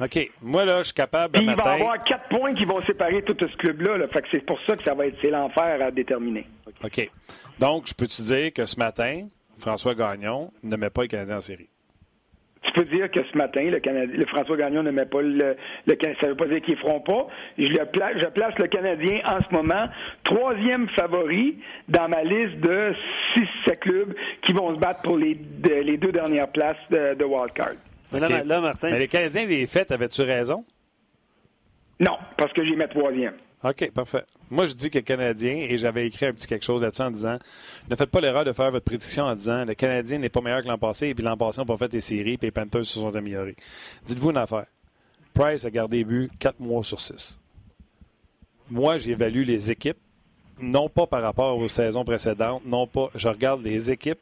OK. Moi, là, je suis capable Puis il va y avoir quatre points qui vont séparer tout ce club-là, là. Fait que c'est pour ça que ça va être, c'est l'enfer à déterminer. OK. Donc, je peux te dire que ce matin, François Gagnon ne met pas les Canadiens en série? Tu peux dire que ce matin, le, Canadien, le François Gagnon ne met pas le, le ça veut pas dire qu'ils ne feront pas. Je, le pla- je place le Canadien en ce moment troisième favori dans ma liste de 6 clubs qui vont se battre pour les, de- les deux dernières places de, de wildcard. Mais là, OK. là, Martin, Mais les Canadiens, les fêtes, avais-tu raison? Non, parce que j'y mets troisième. OK, parfait. Moi, je dis que le Canadien, et j'avais écrit un petit quelque chose là-dessus en disant ne faites pas l'erreur de faire votre prédiction en disant le Canadien n'est pas meilleur que l'an passé, et puis l'an passé, on n'a pas fait les séries, puis les Panthers se sont améliorés. Dites-vous une affaire. Price a gardé but 4 mois sur 6. Moi, j'évalue les équipes, non pas par rapport aux saisons précédentes, non pas. Je regarde les équipes,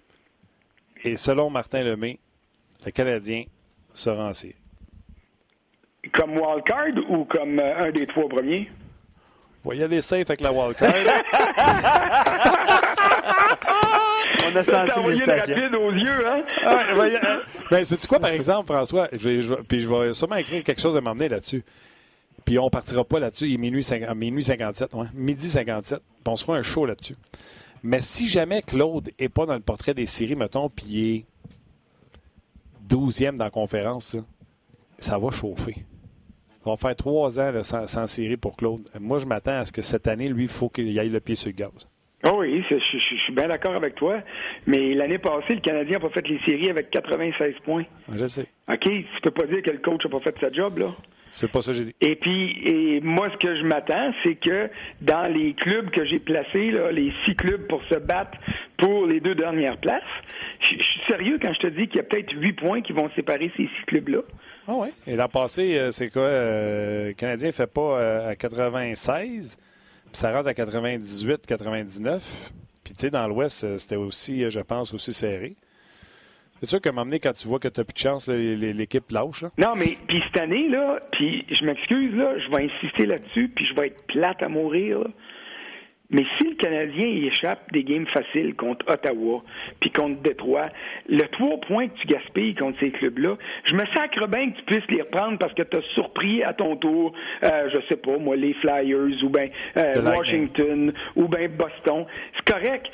et selon Martin Lemay, le Canadien sera en série. Comme wildcard ou comme euh, un des trois premiers? On va y aller safe avec la wildcard. on a senti l'hésitation. rapide aux yeux, hein? Ah, euh, ben, sais-tu quoi, par exemple, François? Je vais, je puis je vais sûrement écrire quelque chose à m'emmener là-dessus. Puis on partira pas là-dessus. Il est minuit, cinq- ah, minuit 57, ouais. midi 57. Puis on se fera un show là-dessus. Mais si jamais Claude n'est pas dans le portrait des séries, mettons, puis il est 12e dans la conférence, ça va chauffer. Va faire trois ans là, sans, sans série pour Claude. Moi, je m'attends à ce que cette année, lui, il faut qu'il aille le pied sur le gaz. Oh oui, je, je- je suis bien d'accord avec toi. Mais l'année passée, le Canadien n'a pas fait les séries avec 96 points. Je sais. OK? Tu peux pas dire que le coach n'a pas fait sa job, là. C'est pas ça que j'ai dit. Et puis, et moi, ce que je m'attends, c'est que dans les clubs que j'ai placés, là, les six clubs pour se battre pour les deux dernières places. Je je suis sérieux quand je te dis qu'il y a peut-être huit points qui vont séparer ces six clubs-là. Ah oui. Et l'an passé, euh, c'est quoi? euh, le Canadien ne fait pas euh, à 96, puis ça rentre à 98, 99. Puis tu sais, dans l'Ouest, c'était aussi, je pense, aussi serré. C'est sûr qu'à un moment donné, quand tu vois que tu n'as plus de chance, l'équipe lâche. là. Non, mais puis cette année, là, puis je m'excuse, là, je vais insister là-dessus, puis je vais être plate à mourir, là. Mais si le Canadien il échappe des games faciles contre Ottawa, puis contre Détroit, le trois points que tu gaspilles contre ces clubs-là, je me sacre bien que tu puisses les reprendre parce que tu as surpris à ton tour, euh, je sais pas, moi, les Flyers, ou bien euh. Washington, ou bien Boston. C'est correct.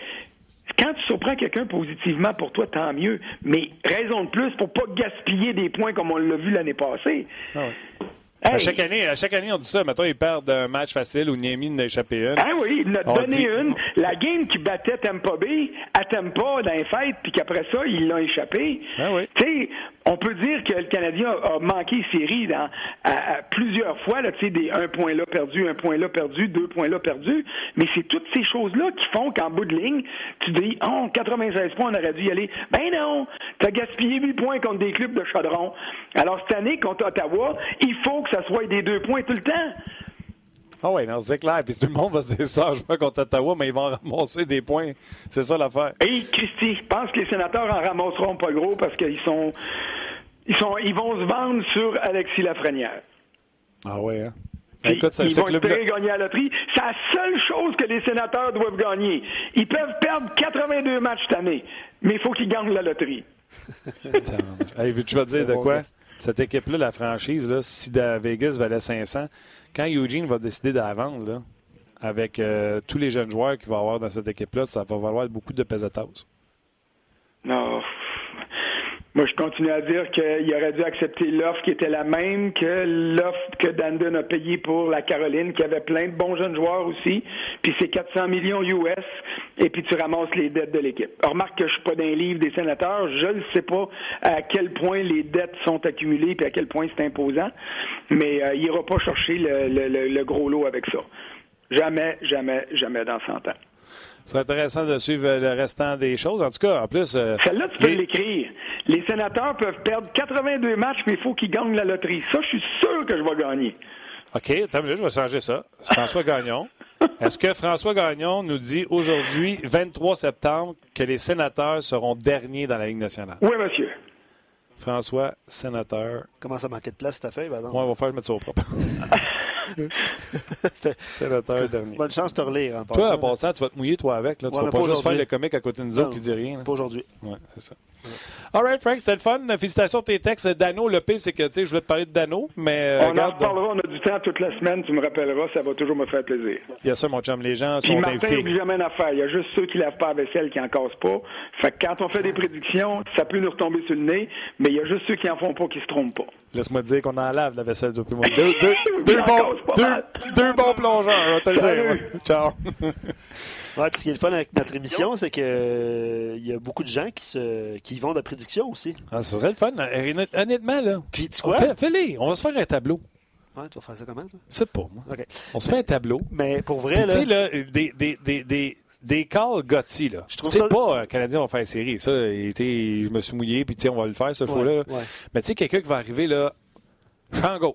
Quand tu surprends quelqu'un positivement pour toi, tant mieux. Mais raison de plus pour pas gaspiller des points comme on l'a vu l'année passée. À, Hey! chaque année, à chaque année, on dit ça. Mettons, ils perdent un match facile où Niemi en a échappé une. Ah oui, il a On donné dit- une. La game qui battait Tampa Bay à Tampa dans les fêtes, puis qu'après ça, il l'a échappé. Ah oui. Tu sais, on peut dire que le Canadien a, a manqué série dans, à, à plusieurs fois, tu sais, des un point là perdu, un point là perdu, deux points là perdu. Mais c'est toutes ces choses-là qui font qu'en bout de ligne, tu dis, oh, 96 points, on aurait dû y aller. Ben non! T'as gaspillé 8 points contre des clubs de chaudron. Alors, cette année, contre Ottawa, il faut que ça soit des deux points tout le temps. Ah oui, non, c'est clair. Puis tout le monde va se dire ça, je contre Ottawa, mais ils vont ramasser des points. C'est ça l'affaire. Hey, Christy, je pense que les sénateurs en ramasseront pas gros parce qu'ils sont, ils sont, ils vont se vendre sur Alexis Lafrenière. Ah oui, hein? Puis, Écoute, ça, ils vont espérer gagner à la loterie. C'est la seule chose que les sénateurs doivent gagner. Ils peuvent perdre 82 matchs cette année, mais il faut qu'ils gagnent la loterie. Hey, tu vas dire de bon, quoi? Cette équipe-là, la franchise, là, si Vegas valait 500, quand Eugene va décider de la vendre, là, avec euh, tous les jeunes joueurs qu'il va avoir dans cette équipe-là, ça va valoir beaucoup de pesetas. Non. Moi, je continue à dire qu'il aurait dû accepter l'offre qui était la même que l'offre que Dandon a payée pour la Caroline, qui avait plein de bons jeunes joueurs aussi. Puis c'est 400 millions US, et puis tu ramasses les dettes de l'équipe. Remarque que je suis pas dans les livres des sénateurs. Je ne sais pas à quel point les dettes sont accumulées, puis à quel point c'est imposant. Mais euh, il ira pas chercher le- le gros lot avec ça. Jamais, jamais, jamais dans 100 ans. Ce serait intéressant de suivre le restant des choses. En tout cas, en plus. euh, Celle-là, tu peux les- l'écrire. Les sénateurs peuvent perdre 82 matchs, mais il faut qu'ils gagnent la loterie. Ça, je suis sûr que je vais gagner. OK, attends minute, je vais changer ça. François Gagnon. Est-ce que François Gagnon nous dit aujourd'hui, 23 septembre, que les sénateurs seront derniers dans la Ligue nationale? Oui, monsieur. François, sénateur. Comment ça manquait de place, cette affaire? Ben non. Moi, on va faire mettre ça au propre. C'était- sénateur dernier. Bonne chance de te relire en Toi, passant. en passant, tu vas te mouiller, toi, avec. Là. Tu Ouais, vas pas, pas juste faire le comique à côté de nous Non. autres qui dit rien. là. Pas aujourd'hui. Ouais, c'est ça. All right, Frank, c'était le fun. Félicitations pour tes textes. Dano, le pire, c'est que je voulais te parler de Dano, mais euh, on en reparlera, on a du temps toute la semaine, tu me rappelleras, ça va toujours me faire plaisir. il y a ça, mon chum. Les gens Puis sont Martin invités. n'oublie jamais une affaire. Il y a juste ceux qui lavent pas la vaisselle qui en cassent pas. Fait que quand on fait des prédictions, ça peut nous retomber sur le nez, mais il y a juste ceux qui en font pas qui se trompent pas. Laisse-moi te dire qu'on en lave la vaisselle depuis moi. Deux, deux, bons, deux, bons plongeurs, on va te le dire. Ciao. Ouais, puis ce qui est le fun avec notre émission, c'est que euh, il y a beaucoup de gens qui se qui vont de prédictions aussi. Ah, ça serait le fun. Honnêt- Honnêtement, là. Puis tu quoi? Fais-les. On va se faire un tableau. Ouais, tu vas faire ça comment, toi? Sais pas, moi. OK. On se fait un tableau. Mais pour Puis, vrai, tu sais, là, là, des, des, des, des, des calls Gotti, là. Je trouve ça- pas, euh, Canadien va faire série. Ça, et, je me suis mouillé, puis tu sais, on va le faire, ce Ouais, show-là. là. ouais. Mais tu sais, quelqu'un qui va arriver, là, champ gauche,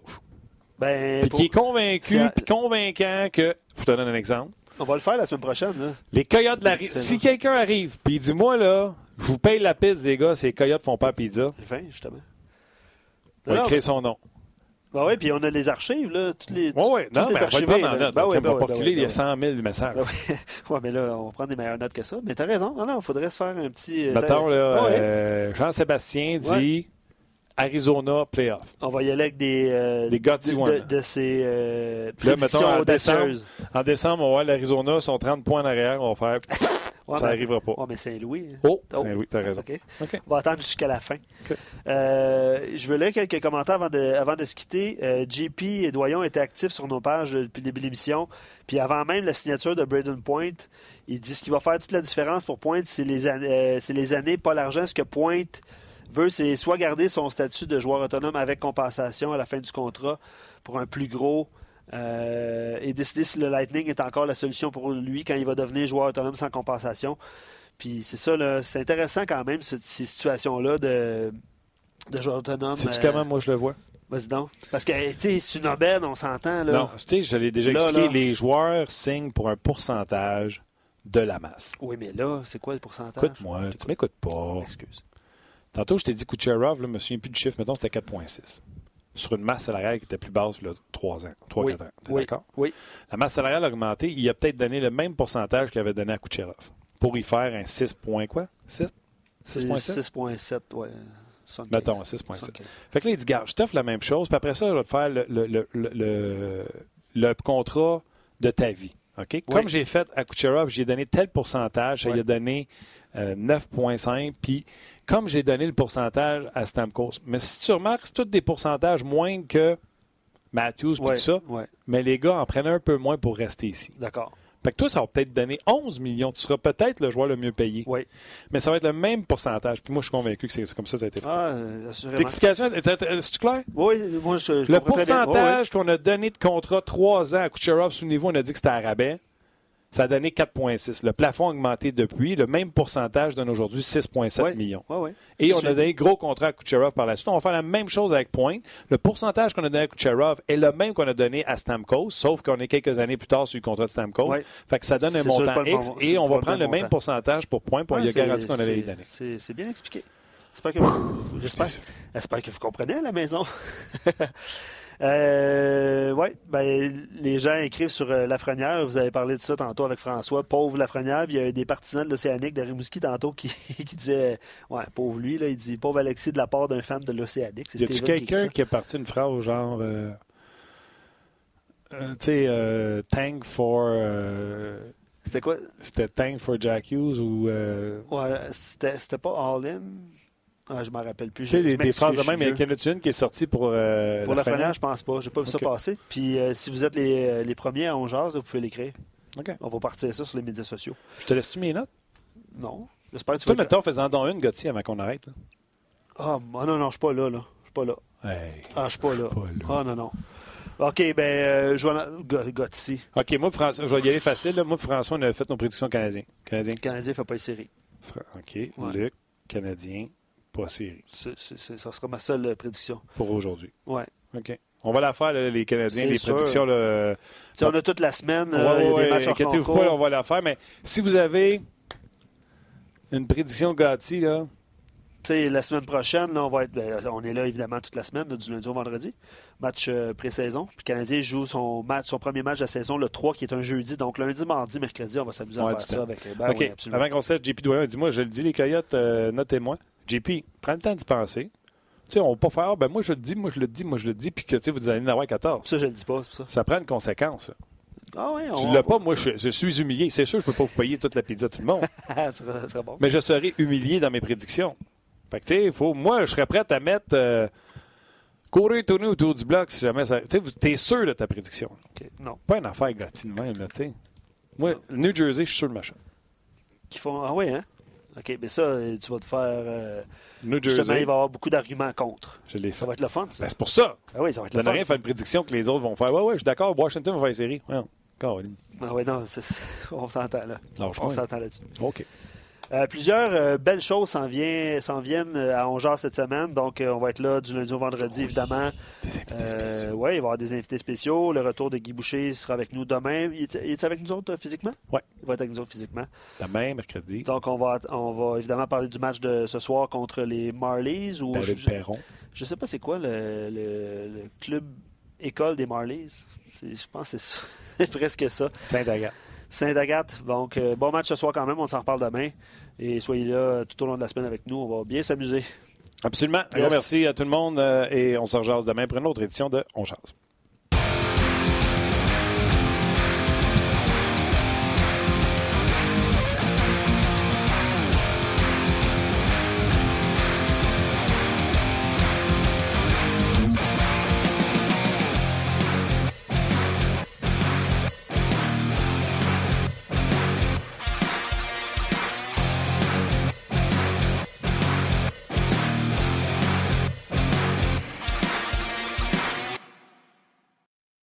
ben, puis pour- qui est convaincu, C'est- puis convaincant que. Je te donne un exemple. On va le faire la semaine prochaine. Là. Les Coyotes de la Rive. Si quelqu'un arrive, puis dit, moi, là, je vous paye la pizza, les gars, ces Coyotes font pas pizza, J'ai faim, justement. on va écrire son nom. Ben oui, puis on a les archives, là. Toutes les, Oui, oui. Non, mais on va archivé, prendre en là. note. Ben oui, on ben va pas ben reculer, il y a ben 100 000 messages. Ben oui. ouais, mais là, on va prendre des meilleures notes que ça. Mais t'as raison. Non, non, il faudrait se faire un petit. euh, Mettons, là, euh, Jean-Sébastien dit Arizona playoff. On va y aller avec des. euh, Des de, de, de ces euh, là, mettons, en audacieuses. En décembre, on va voir l'Arizona, sont 30 points en arrière, on va faire. Ouais, ça n'arrivera pas. Ouais, mais Saint-Louis. hein. Oh, Oh. Saint-Louis, t'as raison. On va attendre jusqu'à la fin. OK. Euh, je veux lire quelques commentaires avant de, avant de se quitter. Euh, JP et Doyon étaient actifs sur nos pages depuis le début de l'émission. Puis avant même la signature de Braden Point, il dit ce qui va faire toute la différence pour Point, c'est les, an- euh, c'est les années, pas l'argent. Ce que Point veut, c'est soit garder son statut de joueur autonome avec compensation à la fin du contrat pour un plus gros. euh, et décider si le Lightning est encore la solution pour lui quand il va devenir joueur autonome sans compensation. Puis c'est ça, là, c'est intéressant quand même, ce- ces situations-là de, de joueurs autonomes. C'est-tu euh, comment moi je le vois? Vas-y donc. Parce que, tu sais, c'est une aubaine, on s'entend, là. Non, tu sais, je l'ai déjà Là, expliqué, là. les joueurs signent pour un pourcentage de la masse. Oui, mais là, c'est quoi le pourcentage? Écoute-moi, tu m'écoutes pas. Excuse. Tantôt, je t'ai dit Kucherov, là, je me souviens plus du chiffre, mettons, c'était 4,6. Sur une masse salariale qui était plus basse, là, 3 ans, 3-4 Oui, ans. T'es oui, d'accord? oui. La masse salariale a augmenté. Il a peut-être donné le même pourcentage qu'il avait donné à Kucherov pour y faire un 6 points, quoi? 6? C'est 6,7? 6,7, ouais. 75. Mettons, 6,7. 75. Fait que là, il dit, garde, je t'offre la même chose, puis après ça, je vais te faire le, le, le, le, contrat de ta vie. Comme j'ai fait à Kucherov, j'ai donné tel pourcentage, ça lui a donné euh, 9,5, puis comme j'ai donné le pourcentage à Stamkos. Mais si tu remarques, c'est tous des pourcentages moins que Matthews, Ouais, tout ça, ouais, mais les gars en prennent un peu moins pour rester ici. d'accord. Fait que toi, ça va peut-être donner 11 millions. Tu seras peut-être le joueur le mieux payé. Oui. Mais ça va être le même pourcentage. Puis moi, je suis convaincu que c'est comme ça que ça a été fait. Ah, euh. L'explication, est- est- est-tu clair? Oui, moi, je, je Le pourcentage qu'on a donné de contrat 3 ans à Kucherov sous niveau, on a dit que c'était à rabais. Ça a donné 4,6. Le plafond a augmenté depuis. Le même pourcentage donne aujourd'hui 6,7 Ouais. millions. Et on a donné gros contrat à Kucherov par la suite. On va faire la même chose avec Point. Le pourcentage qu'on a donné à Kucherov est le même qu'on a donné à Stamkos, sauf qu'on est quelques années plus tard sur le contrat de Stamkos. Fait que ça donne un sûr, montant X bon- et on va prendre le même pourcentage pour Point. Puis on Ouais, lui a c'est- garanti qu'on allait les donner. C'est bien expliqué. J'espère que, vous- j'espère, j'espère que vous comprenez à la maison. euh, oui, ben, les gens écrivent sur euh, Lafrenière. Vous avez parlé de ça tantôt avec François. Pauvre Lafrenière. Il y a des partisans de l'Océanique de Rimouski tantôt qui, qui disaient Ouais, pauvre lui. Là, il dit Pauvre Alexis de la part d'un fan de l'Océanique. Y écrit quelqu'un qui a parti une phrase genre. euh, euh, tu sais, euh, thank for. C'était quoi? C'était thank for Jack Hughes ou. Ouais, c'était, c'était pas All-In ah, Je m'en rappelle plus. tu sais, Je- des, des phrases de même. suis Il y en a une qui est sortie pour. euh, Pour la Lafrenière? première, je pense pas. J'ai pas vu ça passer. Puis euh, si vous êtes les, euh, les premiers à 11 jazz, vous pouvez l'écrire. OK. On va partir ça sur les médias sociaux. Je te laisse-tu mes notes? Non. J'espère que tu Toi, vas... mettons, faisant dans une, Gauthier, avant qu'on arrête. Ah, moi, non, non, je suis pas là, là. Je suis pas là. Hey. Ah, je suis pas là. Ah, non, non. OK, ben, euh, Gotti. OK, moi, François, je vais y aller facile. là. Moi, François, on a fait nos prédictions canadiens. Le Canadien fait pas les séries. Fra- OK. Luc, Canadien, pas série ça sera ma seule euh, prédiction. pour aujourd'hui. Ouais. OK. On va la faire, là, les Canadiens, les sûr. prédictions. là, on a toute la semaine. Ouais, euh, ouais, inquiétez-vous pas, là, on va la faire. Mais si vous avez une prédiction Gatti, là, la semaine prochaine, là, on va être, ben, on est là évidemment toute la semaine, du lundi au vendredi. Match euh, pré-saison. Puis le Canadien joue son match, son premier match de la saison, le 3, qui est un jeudi. Donc lundi, mardi, mercredi, on va s'amuser à faire ça avec. Ben, OK. oui, absolument. Avant qu'on laisse, JP Doyon, dis-moi, je le dis, les Coyotes, euh, notez-moi. JP, prends le temps d'y penser. Tu sais, on va pas faire, Ah, ben moi je le dis, moi je le dis, moi je le dis, puis que tu sais, vous allez en avoir 14. Ça, je le dis pas, c'est ça. Ça prend une conséquence. Ah oui, Tu on l'as pas, moi je, je suis humilié. C'est sûr, je peux pas vous payer toute la pizza tout le monde, ça serait, ça serait bon. mais je serai humilié dans mes prédictions. Fait que tu sais, faut, moi je serais prêt à mettre euh, courir tourner autour du bloc si jamais ça. Tu sais, es sûr de ta prédiction. Non. Pas une affaire Gatti de même, tu sais. Moi, New Jersey, je suis sûr de machin. Qui font... Ah oui, hein? OK, mais ça, euh, tu vas te faire. euh, New Justement, il va y avoir beaucoup d'arguments contre. je l'ai Ça fait. va être le fun, ça. Ben, c'est pour ça. Ah oui, ça va être Ça le fun. rien ça. faire une prédiction que les autres vont faire. Ouais, ouais, je suis d'accord, Washington va faire les séries. Ouais, Caroline. Ah oui, non, on s'entend là. Non, je On s'entend là-dessus. OK. Euh, plusieurs euh, belles choses s'en, s'en viennent euh, à Ongeard cette semaine. Donc, euh, on va être là du lundi au vendredi, évidemment. Des invités spéciaux. oui, il va y avoir des invités spéciaux. Le retour de Guy Boucher sera avec nous demain. Il est, il est avec nous autres physiquement? Ouais. Il va être avec nous autres physiquement. Demain, mercredi, Donc, on va, on va évidemment parler du match de ce soir contre les Marlies. Ou David je, Perron. je sais pas c'est quoi le, le- le club école des Marlies. Je pense que c'est ça. C'est presque ça. Saint-Agathe. Saint-Agathe. Donc, euh, bon match ce soir quand même. On s'en reparle demain. Et soyez là euh, tout au long de la semaine avec nous. On va bien s'amuser. Absolument. Un Yes. gros merci à tout le monde euh, et on se rejase demain pour une autre édition de On Jase.